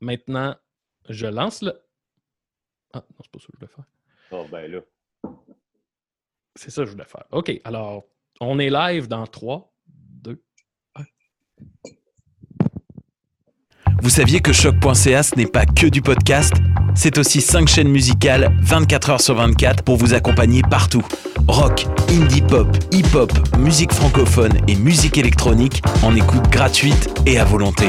Maintenant, je lance le. Ah, non, c'est pas ça que je voulais faire. Oh, ben là. C'est ça que je voulais faire. OK, alors, on est live dans 3, 2, 1. Vous saviez que choc.ca ce n'est pas que du podcast? C'est aussi 5 chaînes musicales 24 heures sur 24 pour vous accompagner partout. Rock, indie pop, hip-hop, musique francophone et musique électronique en écoute gratuite et à volonté.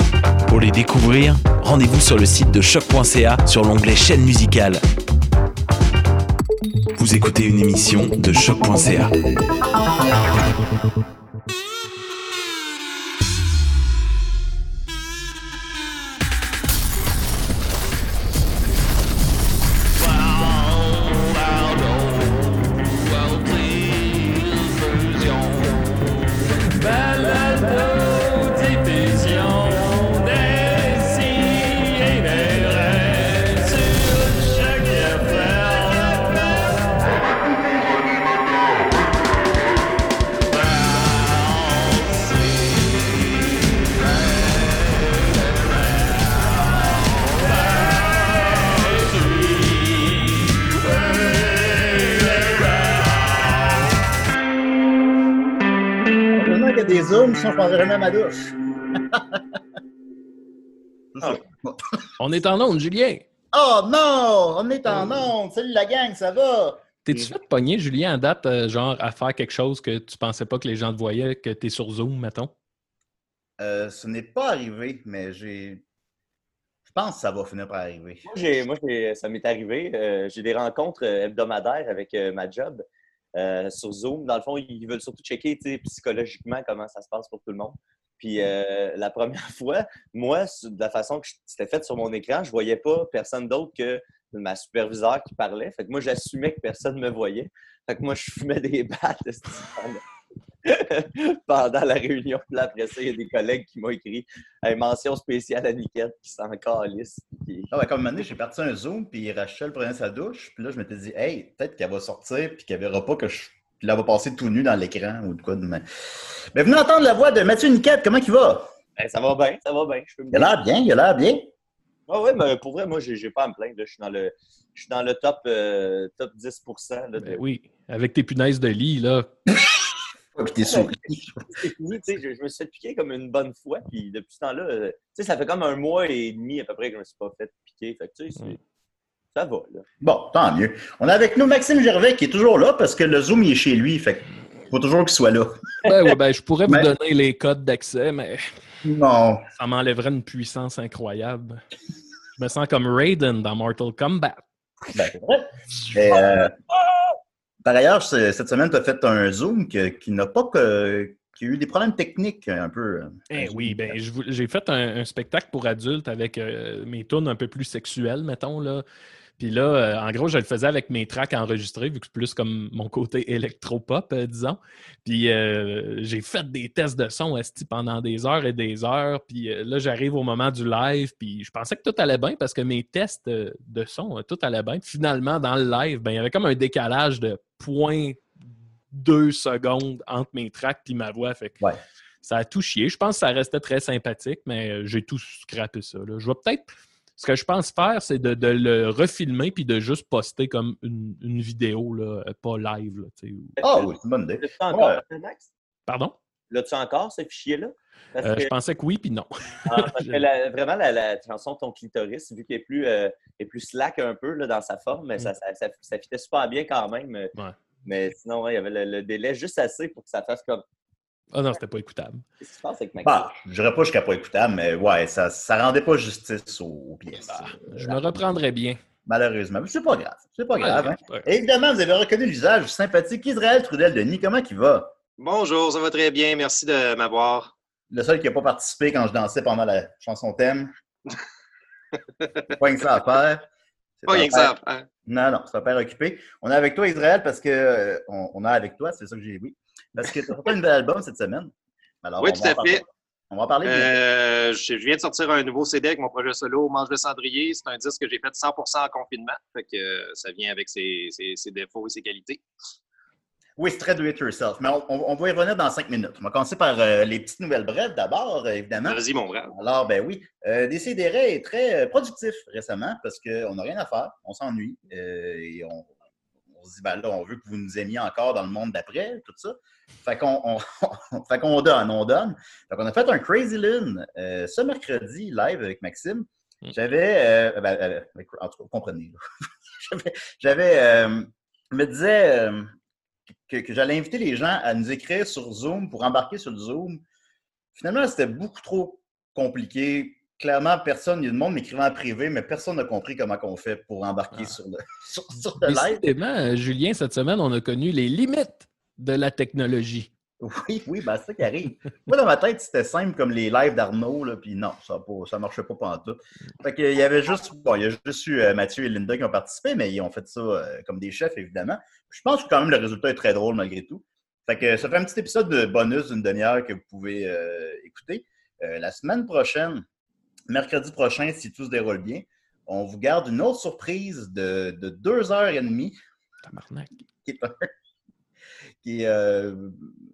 Pour les découvrir, rendez-vous sur le site de choc.ca sur l'onglet chaîne musicale. Vous écoutez une émission de choc.ca. Zooms, sinon je prendrais jamais ma douche. Ah. On est en onde, Julien. Oh non! On est en onde! Salut la gang, ça va? T'es-tu fait pogner, Julien, en date, euh, genre, à faire quelque chose que tu pensais pas que les gens te voyaient, que t'es sur Zoom, mettons? Euh, ce n'est pas arrivé, mais j'ai. Je pense que ça va finir par arriver. Moi, j'ai- moi, j'ai- ça m'est arrivé. euh, j'ai des rencontres euh, hebdomadaires avec euh, ma job euh, sur Zoom. Dans le fond, ils veulent surtout checker psychologiquement comment ça se passe pour tout le monde. Puis euh, la première fois, moi, de la façon que c'était fait sur mon écran, je voyais pas personne d'autre que ma superviseure qui parlait. Fait que moi, j'assumais que personne me voyait. Fait que moi, je fumais des battes pendant- la réunion. Puis là, après ça, il y a des collègues qui m'ont écrit Hey, mention spéciale à Niquette qui s'en calisse. Puis- Ah ouais, comme une année, j'ai parti un Zoom, puis Rachel prenait sa douche, puis là, je m'étais dit, hey, peut-être qu'elle va sortir, puis qu'elle verra pas que je. Puis là, elle va passer tout nu dans l'écran ou de quoi de même. Mais venez entendre la voix de Mathieu Niquette, comment il va? Ben, ça va bien, ça va bien. Je peux me Il a l'air bien, il a l'air bien. Ah ouais, mais pour vrai, moi, j'ai j'ai pas à me plaindre. là. Je suis dans le, je suis dans le top, euh, top 10 là, de- Ben oui, avec tes punaises de lit, là. Ah, puis t'es sais, je, je me suis fait piquer comme une bonne fois, puis depuis ce temps-là, euh, tu sais, ça fait comme un mois et demi à peu près que je me suis pas fait piquer. Fait que, Mm. ça va, là. Bon, tant mieux. On a avec nous Maxime Gervais qui est toujours là parce que le Zoom il est chez lui. Fait faut toujours qu'il soit là. Ben, ouais, ben, je pourrais vous Ben- donner les codes d'accès, mais Non. ça m'enlèverait une puissance incroyable. Je me sens comme Raiden dans Mortal Kombat. Ben, c'est vrai. Mais, euh, par ailleurs, ce- cette semaine, tu as fait un Zoom qui n'a pas que. qui a eu des problèmes techniques un peu. euh, Eh oui, ben, j'ai fait un, un spectacle pour adultes avec euh, mes tunes un peu plus sexuelles, mettons. Là. Puis là, euh, en gros, je le faisais avec mes tracks enregistrés, vu que c'est plus comme mon côté électropop, euh, disons. Puis euh, j'ai fait des tests de son esti, pendant des heures et des heures. Puis euh, là, j'arrive au moment du live, puis je pensais que tout allait bien parce que mes tests de son, tout allait bien. Puis finalement, dans le live, ben, il y avait comme un décalage de 0.2 secondes entre mes tracks et ma voix. Fait que Ouais. ça a tout chié. Je pense que ça restait très sympathique, mais j'ai tout scrappé ça. là. Je vais peut-être. Ce que je pense faire, c'est de, de le refilmer puis de juste poster comme une, une vidéo, là, pas live. Ah oui, c'est une bonne idée. L'as-tu encore, Ouais. Max? Pardon? L'as-tu encore, ce fichier-là? Parce Euh, que, je pensais que oui, puis non. ah, parce que la- vraiment, la, la chanson Ton clitoris, vu qu'elle est plus, euh, est plus slack un peu là, dans sa forme, mais ça, ça, ça, ça fitait super bien quand même. Ouais. Mais sinon, ouais, il y avait le, le délai juste assez pour que ça fasse comme. Ah non, c'était pas écoutable. Qu'est-ce qui se passe avec Max? Bah, je dirais pas jusqu'à pas écoutable, mais ouais, ça, ça rendait pas justice aux, aux pièces. Bah, je me reprendrai bien. Malheureusement. Mais c'est pas grave. C'est pas grave. hein. ouais. Évidemment, vous avez reconnu l'usage sympathique Israël Trudel-Denis. Comment il va? Bonjour, ça va très bien. Merci de m'avoir. Le seul qui n'a pas participé quand je dansais pendant la chanson thème. Pas rien que ça à faire. C'est Pas rien que ça. hein. Non, non, c'est un père occupé. On est avec toi, Israël, parce que. euh, on, on a avec toi, c'est ça que j'ai oui. Parce que tu as sorti un nouvel album cette semaine. Alors, Oui, tout à fait. On va en parler. Euh, je viens de sortir un nouveau CD avec mon projet solo, Mange le cendrier. C'est un disque que j'ai fait 100% en confinement. Fait que euh, ça vient avec ses, ses- ses défauts et ses qualités. Oui, c'est très do it yourself. Mais on, on- on va y revenir dans cinq minutes. On va commencer par euh, les petites nouvelles brèves d'abord, euh, évidemment. Vas-y, mon brave. Alors, ben oui, euh, Décideret est très productif récemment parce qu'on n'a rien à faire, on s'ennuie et on se dit, ben là, on veut que vous nous aimiez encore dans le monde d'après, tout ça. Fait qu'on on, fait qu'on donne, on donne. Fait qu'on a fait un Crazy Lune euh, ce mercredi live avec Maxime. Mm. J'avais, euh, ben, euh, avec- en tout cas, vous comprenez. J'avais- euh, je me disais que, que j'allais inviter les gens à nous écrire sur Zoom pour embarquer sur le Zoom. Finalement, c'était beaucoup trop compliqué. Clairement, personne, il y a du monde m'écrivant en privé, mais personne n'a compris comment on fait pour embarquer Ah. sur, le, sur, sur le live. Euh, Julien, cette semaine, on a connu les limites de la technologie. Oui, oui, ben, c'est ça qui arrive. Moi, dans ma tête, c'était simple comme les lives d'Arnaud, puis non, ça ne marchait pas pendant tout. Fait que, il y avait juste, bon, il y a juste eu euh, Mathieu et Linda qui ont participé, mais ils ont fait ça euh, comme des chefs, évidemment. Je pense que quand même le résultat est très drôle malgré tout. Fait que ça fait un petit épisode de bonus d'une demi-heure que vous pouvez euh, écouter. Euh, la semaine prochaine, mercredi prochain, si tout se déroule bien, on vous garde une autre surprise de, de deux heures et demie Tabarnak. qui est un- qui est, euh,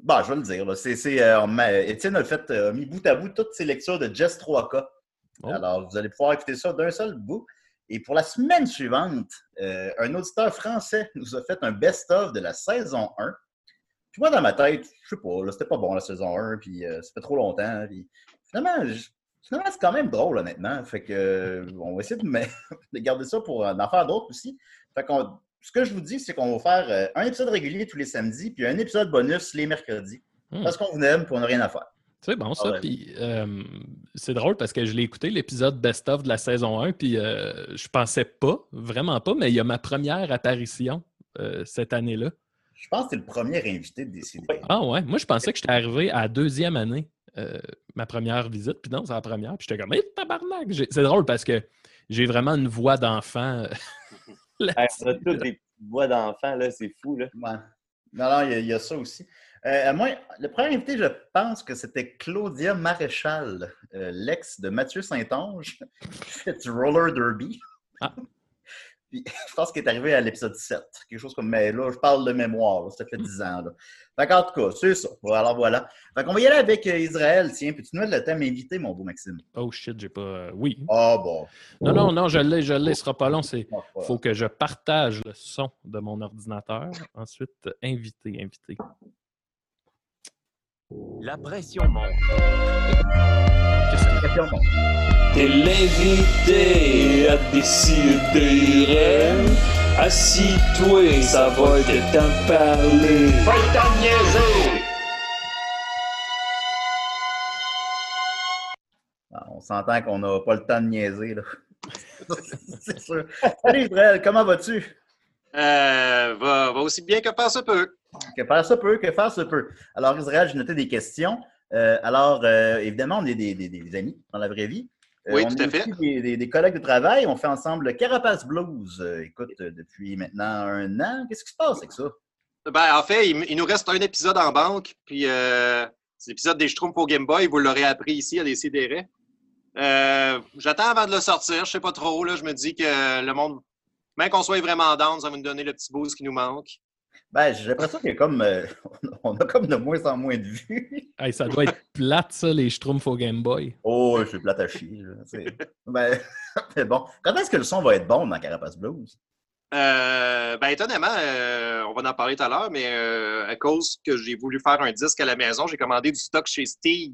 bon, je vais le dire. C'est, euh, Étienne a fait euh, mis bout à bout toutes ses lectures de Jess 3K. Oh. Alors, vous allez pouvoir écouter ça d'un seul bout. Et pour la semaine suivante, un auditeur français nous a fait un best-of de la saison 1. Puis moi, dans ma tête, je sais pas, là, c'était pas bon la saison 1, puis ça fait trop longtemps. Puis finalement, je- finalement, c'est quand même drôle, honnêtement. Fait que, euh, on va essayer de, garder ça pour en faire d'autres aussi. Fait qu'on, ce que je vous dis, c'est qu'on va faire euh, un épisode régulier tous les samedis, puis un épisode bonus les mercredis. Hmm. Parce qu'on vous aime, puis on n'a rien à faire. C'est bon, ça. Ah ouais. Puis euh, c'est drôle parce que je l'ai écouté, l'épisode best-of de la saison 1, puis euh, je pensais pas, vraiment pas, mais il y a ma première apparition euh, cette année-là. Je pense que c'est le premier invité de décider. Ah ouais, moi je pensais que j'étais arrivé à la deuxième année, euh, ma première visite, puis non, c'est la première, puis j'étais comme, hé, tabarnak! J'ai- C'est drôle parce que j'ai vraiment une voix d'enfant. euh, Hey, là-dessus. on a tous des voix d'enfants, là, c'est fou. Là. Ouais. Non, non, il y, a- il y a ça aussi. Euh, moi, le premier invité, je pense que c'était Claudia Maréchal, euh, l'ex de Mathieu Saint-Onge, qui fait du roller derby. Ah. Puis, je pense qu'il est arrivé à l'épisode 7. Quelque chose comme. Mais là, je parle de mémoire. là, ça fait 10 ans. Là. Fait qu'en tout cas, c'est ça. Alors voilà. Fait qu'on va y aller avec euh, Israël. Tiens, puis tu nous le thème invité, mon beau Maxime? Oh shit, j'ai pas. euh, Oui. Ah bon. Non, non, non, je l'ai, je l'ai, ce sera pas long. C'est. Ah, faut que je partage le son de mon ordinateur. Ensuite, invité, invité. La pression monte. Qu'est-ce que Question, bon. T'es l'invité à décider. Assis-toi, ça va te t'en parler. Ah, On s'entend qu'on n'a pas le temps de niaiser. Là. c'est sûr. Salut Israël, comment vas-tu? Euh, va, va aussi bien que pas se peut. Que faire ça peut, que faire ça peut. Alors, Israël, j'ai noté des questions. Euh, alors, euh, évidemment, on est des, des- des amis dans la vraie vie. Euh, Oui, on tout est à fait. aussi Des, des- des collègues de travail. On fait ensemble le Carapace Blues. Écoute, depuis maintenant un an. Qu'est-ce qui se passe avec ça? Ben, en fait, il, il nous reste un épisode en banque, puis c'est l'épisode des Schtroumpfs au Game Boy. Vous l'aurez appris ici à Décideret. Euh, J'attends avant de le sortir. Je sais pas trop. Là, je me dis que le monde, même qu'on soit vraiment down, ça va nous donner le petit boost qui nous manque. Ben, j'ai l'impression qu'il y a comme. euh, on a comme de moins en moins de vues. Hey, ça doit être plate, ça, les Schtroumpfs au Game Boy. Oh, je suis plate à chier. Ben, mais bon. Quand est-ce que le son va être bon dans Carapace Blues? Euh, ben, étonnamment, euh, on va en parler tout à l'heure, mais euh, à cause que j'ai voulu faire un disque à la maison, j'ai commandé du stock chez Steve.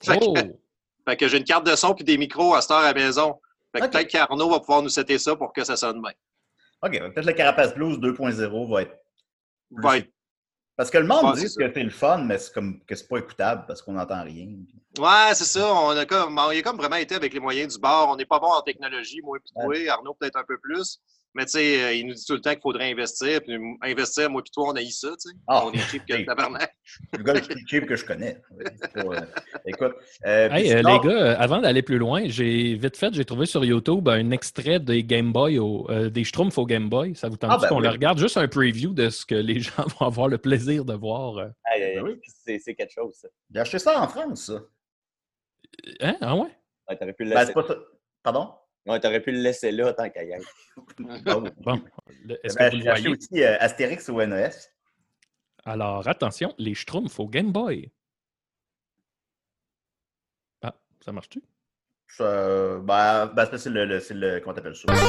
Fait que, Oh! fait que j'ai une carte de son puis des micros à cette heure à la maison. Fait que peut-être qu'Arnaud va pouvoir nous setter ça pour que ça sonne bien. OK, peut-être le Carapace Blues 2.0 va être. Parce que le monde dit que c'est le fun, mais c'est comme que c'est pas écoutable parce qu'on n'entend rien. Ouais, c'est ça. On a comme, on a comme vraiment été avec les moyens du bord. On n'est pas bon en technologie, moi et toi. Arnaud peut-être un peu plus. Mais tu sais, euh, il nous dit tout le temps qu'il faudrait investir. Puis investir, moi et toi, on a eu ça, tu sais. Ah. On est cheap que le tabarnak. Le gars le plus cheap que je connais. Euh, Écoute. euh, puis Hey, euh, sinon- les gars, avant d'aller plus loin, j'ai vite fait, j'ai trouvé sur YouTube un extrait des Game Boy, au, euh, des Schtroumpfs au Game Boy. Ça vous tente Ah, ben qu'on oui. le regarde? Juste un preview de ce que les gens vont avoir le plaisir de voir. Aïe, aïe, aïe. Ben oui. C'est quelque chose, ça. J'ai acheté ça en France, ça. Hein? Ah ouais? Ouais, T'aurais pu, le Ben, laisser... c'est pas ça. Pardon? Ouais, t'aurais pu le laisser là tant qu'à y. Oh. Bon. Est-ce Ben, que vous le acheté voyez? aussi euh, Astérix ou NES. Alors, attention, les Schtroumpfs au Game Boy. Ah, ça marche-tu? Ça, ben, ben, c'est le, le- le. Comment t'appelles ça? Donc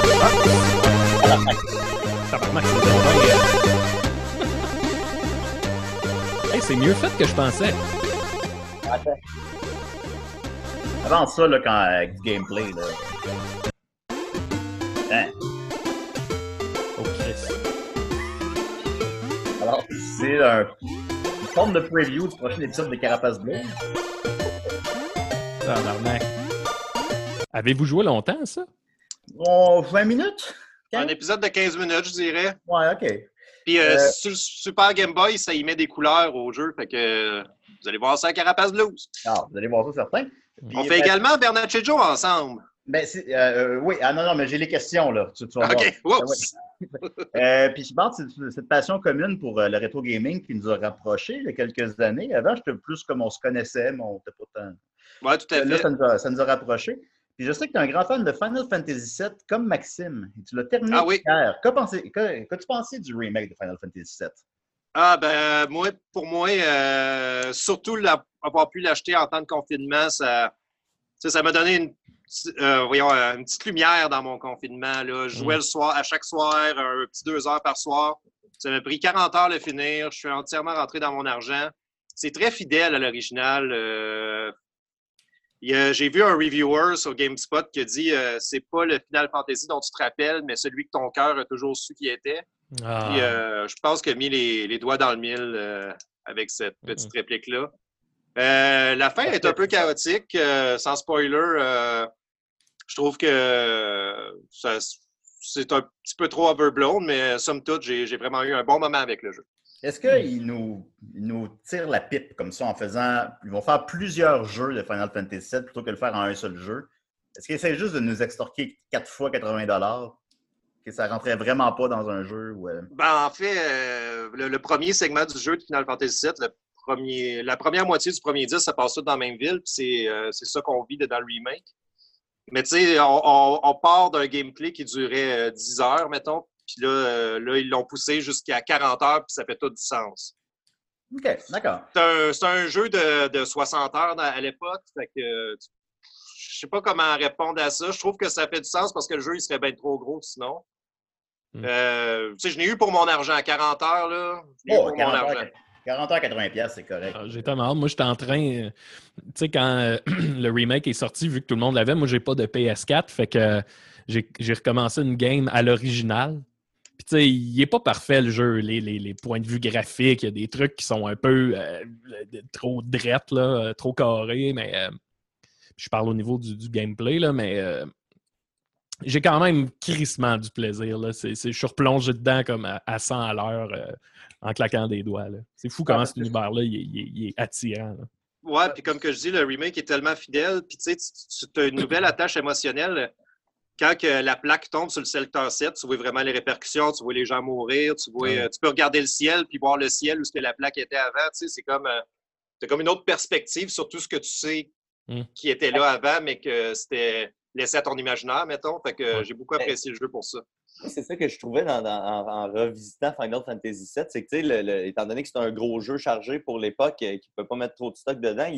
bien, euh, Hey, c'est mieux fait que je pensais. Attends. Avant ça, là, quand, avec du gameplay, là. Alors, c'est un, une forme de preview du prochain épisode de Carapace Bleu. Tabarnak. Avez-vous joué longtemps à ça? On 20 minutes? Un épisode de 15 minutes, je dirais. Ouais, ok. Puis euh, Euh, sur le Super Game Boy, ça y met des couleurs au jeu. Fait que euh, vous allez voir ça à Carapace Blues. Ah, vous allez voir ça, certain. Puis, On fait ben, également Bernard Joe ensemble. Ben, euh, euh, oui, ah non, non, mais j'ai les questions, là. Tu, tu vas voir. OK. Oups. Euh, puis je pense que c'est cette passion commune pour euh, le rétro gaming qui nous a rapprochés il y a quelques années. Avant, j'étais plus comme on se connaissait, mais on n'était pas tant. Ouais, tout à Là, fait. ça nous, a, ça nous a rapprochés. Puis je sais que tu es un grand fan de Final Fantasy VII, comme Maxime. Et tu l'as terminé Ah oui. hier. Que- Qu'as-tu pensé du remake de Final Fantasy VII? Ah, ben, moi, pour moi, euh, surtout avoir pu l'acheter en temps de confinement, ça ça m'a donné une, euh, voyons, euh, une petite lumière dans mon confinement. Là. Je jouais le soir, à chaque soir, un petit deux heures par soir. Ça m'a pris 40 heures de finir. Je suis entièrement rentré dans mon argent. C'est très fidèle à l'original. euh, J'ai vu un reviewer sur GameSpot qui a dit euh, c'est pas le Final Fantasy dont tu te rappelles, mais celui que ton cœur a toujours su qui était. Ah. Puis, euh, je pense qu'il a mis les, les doigts dans le mille euh, avec cette petite réplique-là. La fin est un peu chaotique, sans spoiler. Euh, je trouve que euh, ça- c'est un petit peu trop overblown, mais somme toute, j'ai j'ai vraiment eu un bon moment avec le jeu. Est-ce qu'ils nous, tirent la pipe comme ça en faisant. Ils vont faire plusieurs jeux de Final Fantasy VII plutôt que de le faire en un seul jeu? Est-ce qu'ils essaient juste de nous extorquer 4 fois 80 Que ça rentrait vraiment pas dans un jeu? Euh, Ben, en fait, euh, le, le premier segment du jeu de Final Fantasy VII, le premier, la première moitié du premier disque, ça passe tout dans la même ville, puis c'est euh, c'est ça qu'on vit dans le remake. Mais tu sais, on, on- on part d'un gameplay qui durait euh, 10 heures, mettons, puis là, euh, là ils l'ont poussé jusqu'à 40 heures, puis ça fait tout du sens. OK, d'accord. C'est un, jeu de, de 60 heures dans- à l'époque, fait que je sais pas comment répondre à ça. Je trouve que ça fait du sens parce que le jeu, il serait bien trop gros sinon. Hmm. Euh, tu sais, je n'ai eu pour mon argent. 40 heures, là. Je Oh, pour mon 40 argent. Heures, 40 heures, 80 pièces, c'est correct. Ah, J'ai tellement. Moi, j'étais en train. euh, tu sais, quand euh, le remake est sorti, vu que tout le monde l'avait, moi, j'ai pas de PS4. Fait que euh, j'ai recommencé une game à l'original. Puis, tu sais, il est pas parfait, le jeu. Les, points de vue graphiques, il y a des trucs qui sont un peu trop drettes, là, trop carrés. Mais je parle au niveau du, gameplay, là, mais. j'ai quand même crissement du plaisir. Là. Je suis replongé dedans comme à, à 100 à l'heure en claquant des doigts. C'est fou comment cet univers-là il est, il est- il est attirant. là. Ouais, puis comme que je dis, le remake est tellement fidèle. Puis tu sais, tu- as une nouvelle attache émotionnelle. Quand que la plaque tombe sur le secteur 7, tu vois vraiment les répercussions, tu vois les gens mourir, tu vois, Ouais. tu peux regarder le ciel puis voir le ciel où ce que la plaque était avant. Tu sais, c'est comme, euh, t'as comme une autre perspective sur tout ce que tu sais Mm. qui était là avant, mais que c'était laissé à ton imaginaire, mettons. Fait que Ouais. j'ai beaucoup apprécié le jeu pour ça. C'est ça que je trouvais en, revisitant Final Fantasy VII, c'est que, étant donné que c'est un gros jeu chargé pour l'époque, euh, qui ne peut pas mettre trop de stock dedans,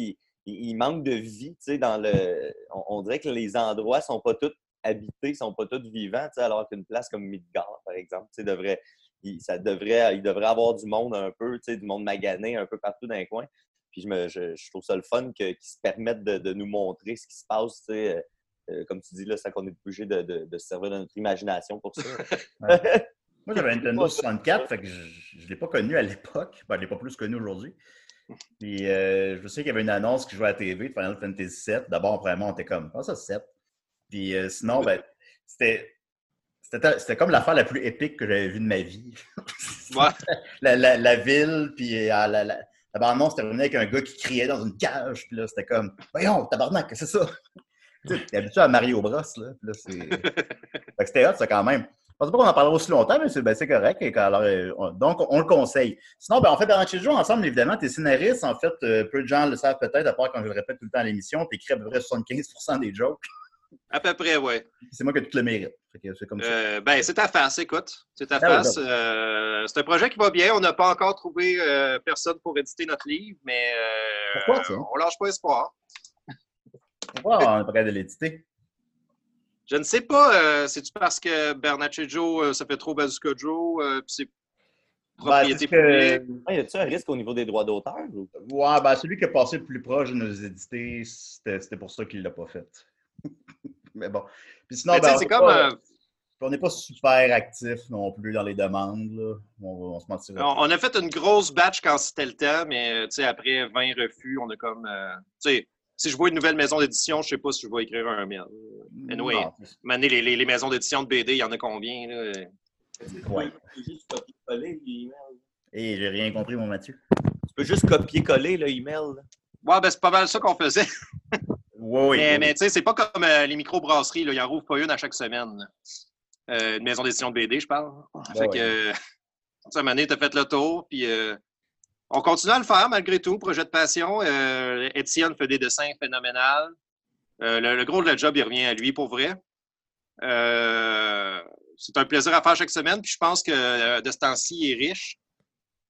il, manque de vie, dans le... On, dirait que les endroits sont pas tous habités, sont pas tous vivants, alors qu'une place comme Midgard, par exemple. Il, ça devrait, avoir du monde un peu, du monde magané un peu partout dans les coins. Puis je, me, trouve ça le fun qu'ils se permettent de, nous montrer ce qui se passe, sais, euh, comme tu dis, là, ça qu'on est obligé de, de- de se servir de notre imagination pour ça. Moi, j'avais un Nintendo 64, fait que je ne l'ai pas connu à l'époque. Ben, je ne l'ai pas plus connu aujourd'hui. Puis, euh, je sais qu'il y avait une annonce qui jouait à la TV de Final Fantasy VII. D'abord, vraiment, on était comme, ah, ça, 7. Puis, euh, sinon, ben, c'était. C'était c'était comme l'affaire la plus épique que j'avais vue de ma vie. Ouais. la, la- la ville, puis euh, la, la, la bande-annonce terminait avec un gars qui criait dans une cage. Puis là, c'était comme, voyons, tabarnak, qu'est-ce que c'est ça? T'es habitué à Mario Bros. Là, là c'est. Fait que c'était hot, ça, quand même. Je pensais pas qu'on en parlera aussi longtemps, mais c'est ben, correct. Et alors, euh, on- donc, on le conseille. Sinon, ben, on fait Bernard Joue ensemble, évidemment. T'es scénariste. En fait, euh, peu de gens le savent peut-être, à part quand je le répète tout le temps à l'émission, écrit à peu près 75% des jokes. À peu près, oui. C'est moi qui ai tout le mérite. C'est comme ça. Euh, ben, c'est ta face, écoute. C'est ta Ah ouais, face. Euh, c'est un projet qui va bien. On n'a pas encore trouvé euh, personne pour éditer notre livre, mais Pourquoi ça? on lâche pas espoir. Pourquoi on pas capable de l'éditer? Je ne sais pas, euh, c'est-tu parce que Bernatchez Joe, euh, ça fait trop Bazooka Joe, euh, puis c'est Ben, propriété c'est que- publique? Ah, y a-tu un risque au niveau des droits d'auteur? ou- Ouais, ben celui qui est passé le plus proche de nous éditer, c'était pour ça qu'il ne l'a pas fait. Mais bon. Puis sinon, ben, sais, on c'est est comme. pas- euh, on n'est pas super actif non plus dans les demandes. Là. On, se mentira. on, on a fait une grosse batch quand c'était le temps, mais euh, après 20 refus, on a comme. euh, si je vois une nouvelle maison d'édition, je ne sais pas si je vais écrire un mail. Anyway, Mané, les, les, les maisons d'édition de BD, il y en a combien? Là? Ouais. Tu peux juste copier-coller l'email. Et j'ai rien compris, mon Mathieu. Tu peux juste copier-coller le email. là. Ouais, ben c'est pas mal ça qu'on faisait. Oui, oui. mais oui. mais tu sais, c'est pas comme euh, les microbrasseries, là. Ils en rouvrent pas une à chaque semaine. Euh, une maison d'édition de BD, je parle. fait ouais. que, euh, cette année, tu as fait le tour, puis euh, on continue à le faire malgré tout, projet de passion. Euh, Étienne fait des dessins phénoménales. Euh, le, le gros de la job, il revient à lui pour vrai. Euh, c'est un plaisir à faire chaque semaine, puis je pense que euh, de ce temps-ci, il est riche.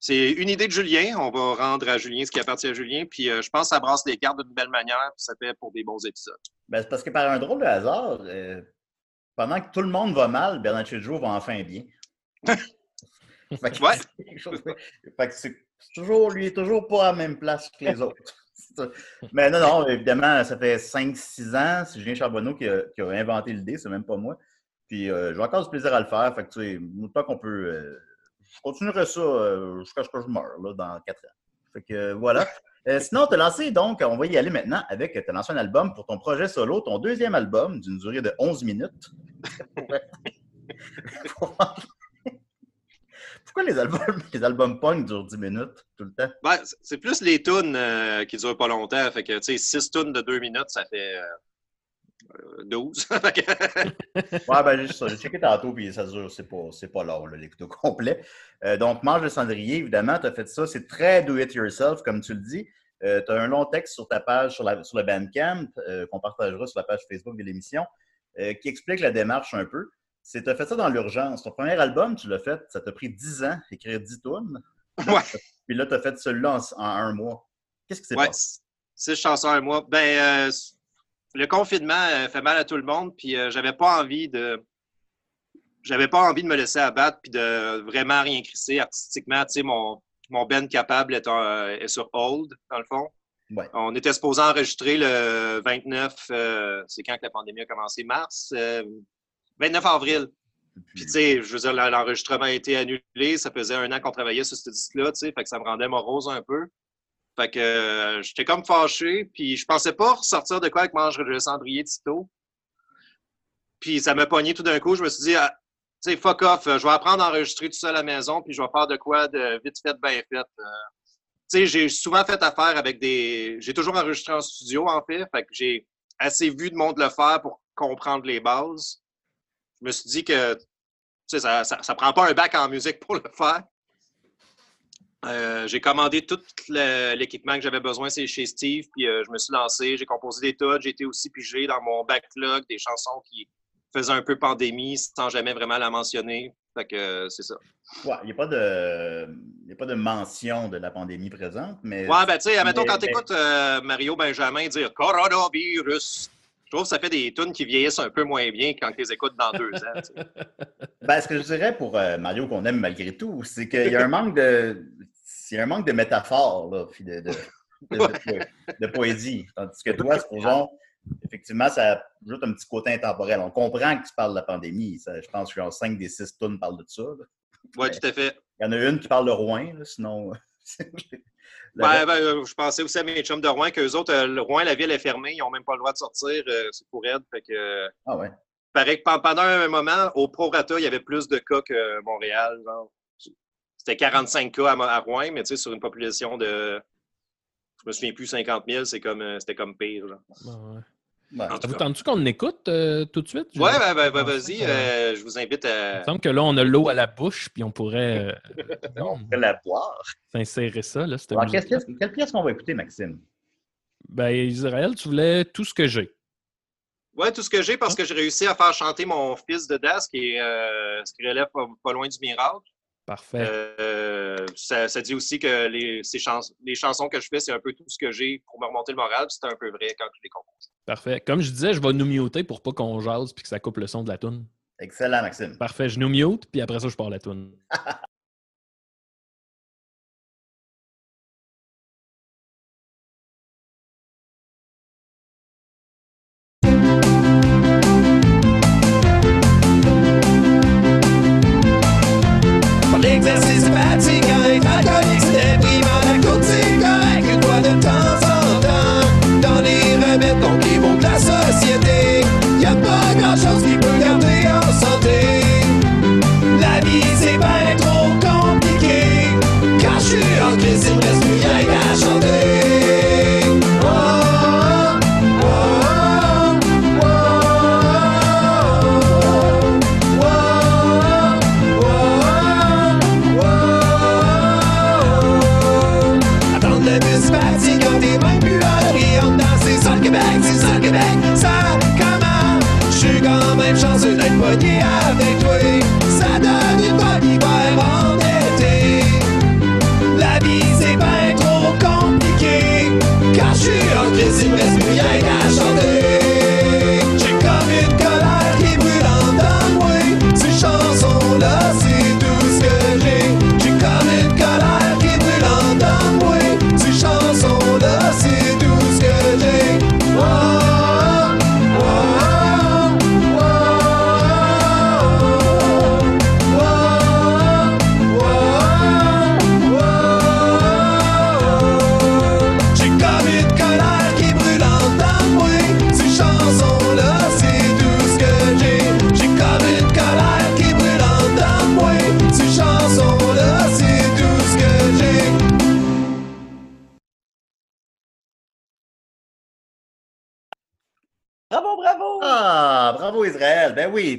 C'est une idée de Julien. On va rendre à Julien ce qui appartient à Julien. Puis je pense que ça brasse les cartes d'une belle manière. Puis ça fait pour des bons épisodes. Ben, c'est parce que par un drôle de hasard, pendant que tout le monde va mal, Bernard Joe va enfin bien. fait que Ouais. fait toujours, lui, est toujours pas à la même place que les autres. Mais non, non, évidemment, ça fait 5-6 ans, c'est Julien Charbonneau qui a, qui a inventé l'idée, c'est même pas moi. Puis euh, j'ai encore du plaisir à le faire. Fait que, tu sais, autant qu'on peut. euh, je continuerai ça euh, jusqu'à ce que je meure, là, dans 4 ans. Fait que voilà. Sinon, tu as lancé, donc, on va y aller maintenant avec, tu as lancé un album pour ton projet solo, ton deuxième album d'une durée de 11 minutes. Pourquoi les albums, les albums punk durent 10 minutes tout le temps? Ben, c'est plus les tunes euh, qui durent pas longtemps. Fait que, tu sais, 6 tunes de 2 minutes, ça fait euh, euh, 12. Fait que- Ouais, ben, juste ça. J'ai checké tantôt, puis ça dure, c'est pas, pas long, là, l'écoute au complet. Euh, donc, Mange le cendrier, évidemment, tu as fait ça. C'est très do-it-yourself, comme tu le dis. tu as un long texte sur ta page, sur, la, sur le Bandcamp, euh, qu'on partagera sur la page Facebook de l'émission, euh, qui explique la démarche un peu. Tu as fait ça dans l'urgence. Ton premier album, tu l'as fait, ça t'a pris 10 ans, écrire 10 tonnes. Ouais. Puis là, tu as fait celui-là en, en un mois. Qu'est-ce qui s'est Ouais, passé? 6 chansons un mois. Ben, euh, le confinement euh, fait mal à tout le monde, puis euh, j'avais pas envie de. J'avais pas envie de me laisser abattre puis de vraiment rien crisser artistiquement. Tu sais, mon, mon Ben capable est, en- est sur hold, dans le fond. Ouais. On était supposé enregistrer le 29, euh, c'est quand que la pandémie a commencé? Mars? Euh, 29 avril. Puis, tu sais, je veux dire, l'enregistrement a été annulé. Ça faisait un an qu'on travaillait sur ce disque-là, tu sais, fait que ça me rendait morose un peu. Fait que euh, j'étais comme fâché, puis je pensais pas ressortir de quoi avec Mange le cendrier Tito. Puis ça m'a pogné tout d'un coup. Je me suis dit, ah, tu sais, fuck off, euh, je vais apprendre à enregistrer tout seul à la maison, puis je vais faire de quoi de vite fait, bien fait. Euh, tu sais, j'ai souvent fait affaire avec des. J'ai toujours enregistré en studio, en fait. Fait que j'ai assez vu de monde le faire pour comprendre les bases. Je me suis dit que ça, ça, ça prend pas un bac en musique pour le faire. Euh, j'ai commandé tout l'équipement que j'avais besoin chez Steve, puis euh, je me suis lancé, j'ai composé des tunes, j'ai été aussi pigé dans mon backlog des chansons qui faisaient un peu pandémie sans jamais vraiment la mentionner. Fait que euh, c'est ça. Ouais, il n'y a, pas de- y a pas de mention de la pandémie présente, mais. Ouais, ben tu sais, admettons, quand tu écoutes Mario Benjamin dire coronavirus, trouve que ça fait des tunes qui vieillissent un peu moins bien quand tu les écoutes dans deux ans. tu sais. Ben, ce que je dirais pour euh, Mario qu'on aime malgré tout, c'est qu'il y a un manque de. Il y a un manque de métaphore, là, puis de, de, de- de- de poésie. Tandis que toi, supposons, effectivement, ça ajoute un petit côté intemporel. On comprend que tu parles de la pandémie. Ça, je pense que genre 5 des 6 tonnes parlent de ça. Ouais, tout à fait. Il y en a une qui parle de Rouen, là, sinon. Ben, ben, euh, je pensais aussi à mes chums de Rouen qu'eux autres, euh, le Rouen, la ville est fermée, ils n'ont même pas le droit de sortir, euh, c'est pour aide. Fait que, euh, Ah ouais. paraît que pen- pendant un moment, au prorata, il y avait plus de cas que Montréal. C'était 45 cas à, Rouen, mais tu sais, sur une population de. Je me souviens plus, 50 000, c'est comme, euh, c'était comme pire. ouais. Ouais. Ça vous tente-tu qu'on écoute euh, tout de suite? Je- ben, ben, ben, vas-y, que- euh, je vous invite Il à. me semble que là, on a l'eau à la bouche, puis on pourrait euh, On pourrait la boire. s'insérer ça. Là, Alors, quelle pièce, quelle pièce qu'on va écouter, Maxime? Ben, Israël, tu voulais tout ce que j'ai. Ouais, tout ce que j'ai parce que j'ai réussi à faire chanter mon fils de Das, qui est euh, ce qui relève pas, pas loin du miracle. Parfait. Euh, ça, ça dit aussi que les, ces chans- les chansons que je fais, c'est un peu tout ce que j'ai pour me remonter le moral. puis C'est un peu vrai quand je les compose. Parfait. Comme je disais, je vais nous muter pour pas qu'on jase puis que ça coupe le son de la toune. Excellent, Maxime. Parfait, je nous mute, puis après ça, je pars la toune.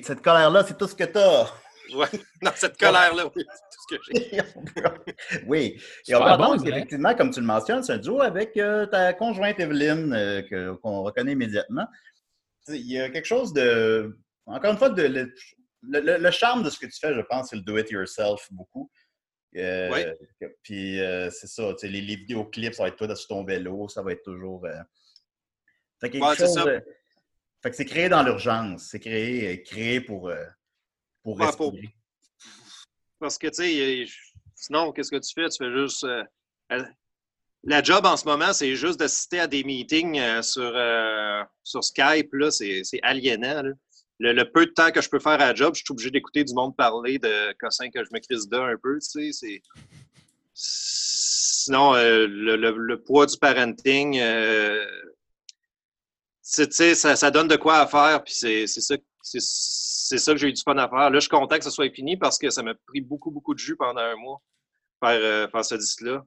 cette colère-là, c'est tout ce que t'as. Ouais, dans cette colère-là, oui, c'est tout ce que j'ai. oui. Et on va bon, qu'effectivement, comme tu le mentionnes, c'est un duo avec euh, ta conjointe Evelyne, euh, qu'on reconnaît immédiatement. Tu Il y a quelque chose de. Encore une fois, de, le, le- le charme de ce que tu fais, je pense, c'est le do-it-yourself beaucoup. Euh, Oui. Puis euh, c'est ça, tu sais, les, les vidéoclips, ça va être toi sur ton vélo, ça va être toujours. euh, Fait Ouais, quelque c'est chose Fait que c'est créé dans l'urgence. C'est créé, créé pour, euh, pour. Parce que, tu sais, sinon, qu'est-ce que tu fais? Tu fais juste. euh, euh, la job en ce moment, c'est juste d'assister à des meetings euh, sur, euh, sur Skype. C'est aliénant. là. Le, le peu de temps que je peux faire à la job, je suis obligé d'écouter du monde parler de cossins que je me crise d'un un peu. Tu sais, c'est. Sinon, le, le- le poids du parenting, euh, c'est- tu sais, ça, ça donne de quoi à faire. Puis c'est c'est ça, c'est c'est ça que j'ai eu du fun à faire. Là, je suis content que ça soit fini parce que ça m'a pris beaucoup, beaucoup de jus pendant un mois faire, euh, faire ce disque-là.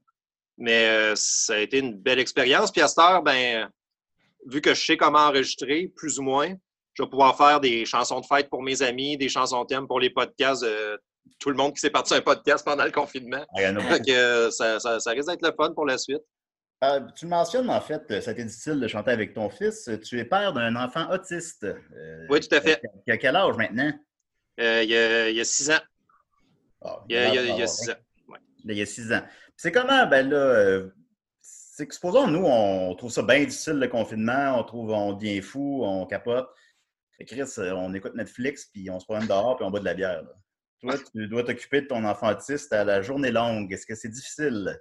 Mais euh, ça a été une belle expérience. Puis à cette heure, ben, vu que je sais comment enregistrer, plus ou moins, je vais pouvoir faire des chansons de fête pour mes amis, des chansons thèmes pour les podcasts de tout le monde qui s'est parti un podcast pendant le confinement. Ah, il y en a Fait que, euh, ça, ça, ça risque d'être le fun pour la suite. Euh, tu le mentionnes, en fait, euh, ça a été difficile de chanter avec ton fils. Tu es père d'un enfant autiste. Euh, Oui, tout à fait. Qui a quel âge maintenant? Euh, il, y a, il y a six ans. Ah, Il y a, il y a- il il y a a- six ans. il y a six ans. C'est comment, ben là, c'est que supposons, nous, on trouve ça bien difficile le confinement, on trouve, on devient fou, on capote. Chris, on écoute Netflix, puis on se promène dehors, puis on boit de la bière. là. Toi, tu dois t'occuper de ton enfant autiste à la journée longue. Est-ce que c'est difficile?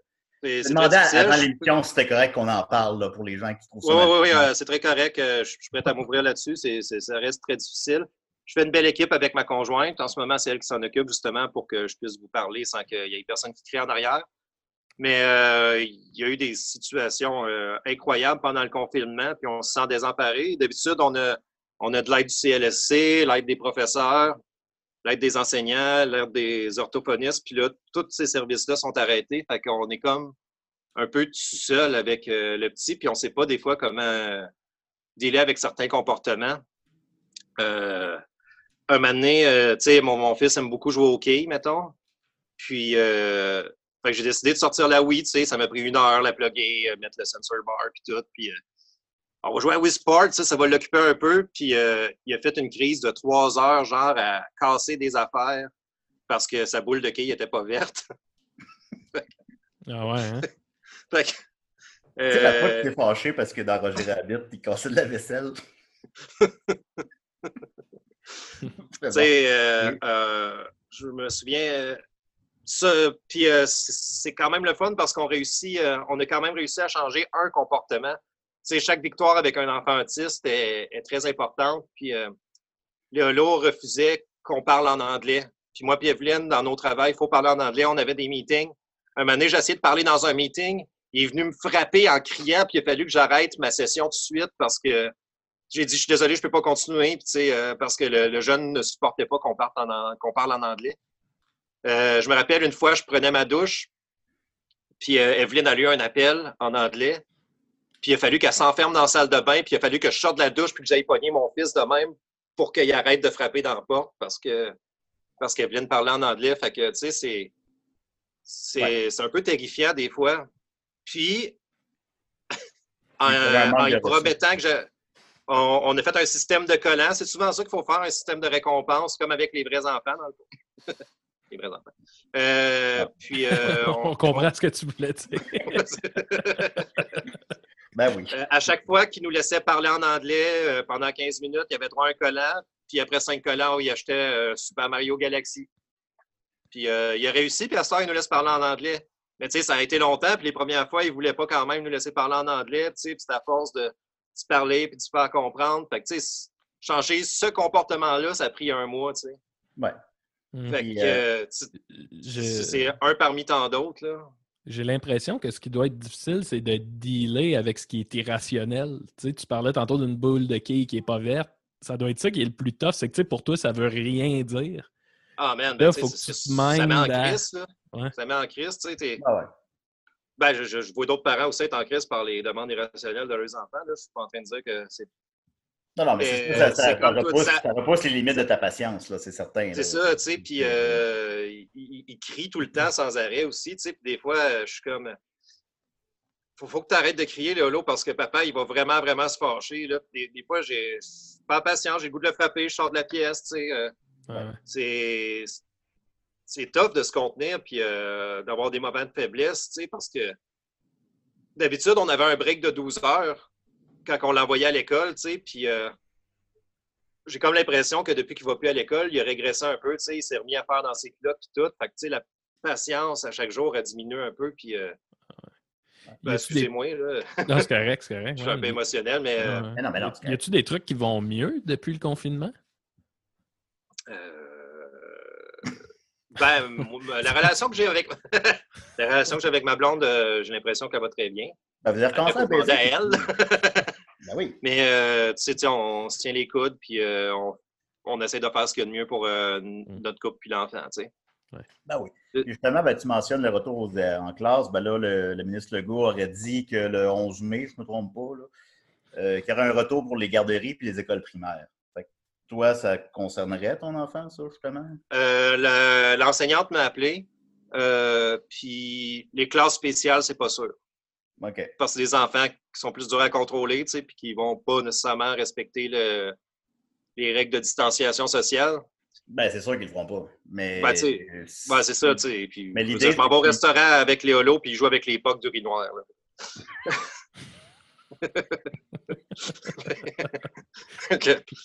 Je demandais avant l'émission si c'était correct qu'on en parle là, pour les gens qui trouvent ça. Oui, oui, oui, euh, c'est très correct. Euh, Je suis prêt à m'ouvrir là-dessus. C'est- Ça reste très difficile. Je fais une belle équipe avec ma conjointe. En ce moment, c'est elle qui s'en occupe justement pour que je puisse vous parler sans qu'il y ait personne qui crie en arrière. Mais euh, il y a eu des situations euh, incroyables pendant le confinement, puis on se sent désemparé. D'habitude, on a, on a de l'aide du CLSC, l'aide des professeurs, l'aide des enseignants, l'aide des orthophonistes, puis là, tous ces services-là sont arrêtés. Fait qu'on est comme un peu tout seul avec euh, le petit, puis on ne sait pas des fois comment euh, dealer avec certains comportements. Euh, un moment donné, tu sais, mon, fils aime beaucoup jouer au hockey, mettons. Puis, j'ai décidé de sortir la Wii, tu sais, ça m'a pris une heure, la plugger, mettre le sensor bar, puis tout. Puis, on va jouer à Wii Sports, ça, ça va l'occuper un peu. Puis euh, il a fait une crise de trois heures, genre, à casser des affaires parce que sa boule de quille n'était pas verte. Ah ouais, hein? Fait que, Tu sais, la fois que euh, t'es fâché parce que dans Roger Rabbit, il cassait de la vaisselle. Tu sais, euh, euh, je me souviens. euh, ça, puis euh, c'est c'est quand même le fun parce qu'on réussit, euh, on a quand même réussi à changer un comportement. Sais, chaque victoire avec un enfant autiste est, très importante. Puis euh, Léolo refusait qu'on parle en anglais. Puis moi, puis Evelyne, dans nos travaux, il faut parler en anglais. On avait des meetings. Un moment donné, j'ai essayé de parler dans un meeting. Il est venu me frapper en criant, puis il a fallu que j'arrête ma session tout de suite parce que j'ai dit, je suis désolé, je peux pas continuer, puis, euh, parce que le, jeune ne supportait pas qu'on parle en anglais. Euh, je me rappelle une fois, je prenais ma douche, puis euh, Evelyne a eu un appel en anglais, puis il a fallu qu'elle s'enferme dans la salle de bain, puis il a fallu que je sorte de la douche, puis que j'aille pogner mon fils de même pour qu'il arrête de frapper dans la porte, parce que parce qu'Evelyne parlait en anglais. Fait que, tu sais, c'est c'est c'est un peu terrifiant des fois. Puis, en, en y promettant que je, on, on a fait un système de collants. C'est souvent ça qu'il faut faire, un système de récompense, comme avec les vrais enfants, dans le les vrais enfants. Euh, Puis, euh, on, comprend ce que tu voulais dire. Ben oui. Euh, à chaque fois qu'il nous laissait parler en anglais euh, pendant 15 minutes, il y avait droit à un collant. Puis après 5 collants, il achetait euh, Super Mario Galaxy. Puis euh, il a réussi, puis à ce temps, il nous laisse parler en anglais. Mais tu sais, ça a été longtemps, puis les premières fois, il ne voulait pas quand même nous laisser parler en anglais, tu sais, puis c'était à force de se parler puis de se faire comprendre. Fait que tu sais, changer ce comportement-là, ça a pris un mois, tu sais. Ouais. Mm. Fait Puis, que euh, Je- c'est un parmi tant d'autres, là. J'ai l'impression que ce qui doit être difficile, c'est de dealer avec ce qui est irrationnel. Tu sais, tu parlais tantôt d'une boule de quille qui n'est pas verte. Ça doit être ça qui est le plus tough. C'est que tu sais, pour toi, ça veut rien dire. Ah, man, Là, ben, faut que tu te ça met en crise, là. Ouais. Ça met en crise, tu sais. t'es- Ah ouais. Ben, je, je- je vois d'autres parents aussi être en crise par les demandes irrationnelles de leurs enfants. Là. Je suis pas en train de dire que c'est. Non, non, mais c'est Euh, ça, ça, c'est ça comme tout repousse, ça. ça repousse les limites de ta patience, là, c'est certain. C'est là. ça, tu sais. Puis, euh, il, crie tout le temps sans arrêt aussi, tu sais. Puis, des fois, je suis comme. Faut, faut que tu arrêtes de crier, Léolo, parce que papa, il va vraiment, vraiment se fâcher. Là. Des, des fois, j'ai pas patient, j'ai le goût de le frapper, je sors de la pièce, tu sais. euh, Ouais, c'est c'est tough de se contenir puis euh, d'avoir des moments de faiblesse, tu sais, parce que d'habitude, on avait un break de 12 heures quand on l'envoyait à l'école, tu sais, puis euh, j'ai comme l'impression que depuis qu'il va plus à l'école, il a régressé un peu, tu sais, il s'est remis à faire dans ses clottes puis tout. Fait que, tu sais, la patience à chaque jour a diminué un peu, puis euh, ben, des- excusez-moi, là, Non, c'est correct, c'est correct. je suis un peu émotionnel, mais euh, Ouais. Mais non, mais non, Y a-tu des trucs qui vont mieux depuis le confinement? Euh, Ben, moi, la relation que j'ai avec la relation que j'ai avec ma blonde, euh, j'ai l'impression qu'elle va très bien. Ben, vous avez recommencé à baiser. à elle. Ben oui. Mais euh, tu sais, sais, on se tient les coudes, puis euh, on, on essaie de faire ce qu'il y a de mieux pour euh, n- notre couple puis l'enfant, tu sais. Ben oui. Justement, ben, tu mentionnes le retour aux- euh, en classe. Ben là, le, le ministre Legault aurait dit que le 11 mai, je ne me trompe pas, là, euh, qu'il y aurait un retour pour les garderies puis les écoles primaires. Toi, ça concernerait ton enfant, ça, justement? Euh, le- L'enseignante m'a appelé, euh, puis les classes spéciales, c'est pas sûr. OK. Parce que des enfants qui sont plus durs à contrôler, tu sais, puis qui vont pas nécessairement respecter le- les règles de distanciation sociale. Ben, c'est sûr qu'ils ne le feront pas. Mais. Ben, tu sais, Ben, c'est ça, tu sais. Puis, Mais je l'idée, je m'en vais au restaurant avec Léolo, puis il joue avec les pocs du riz noir.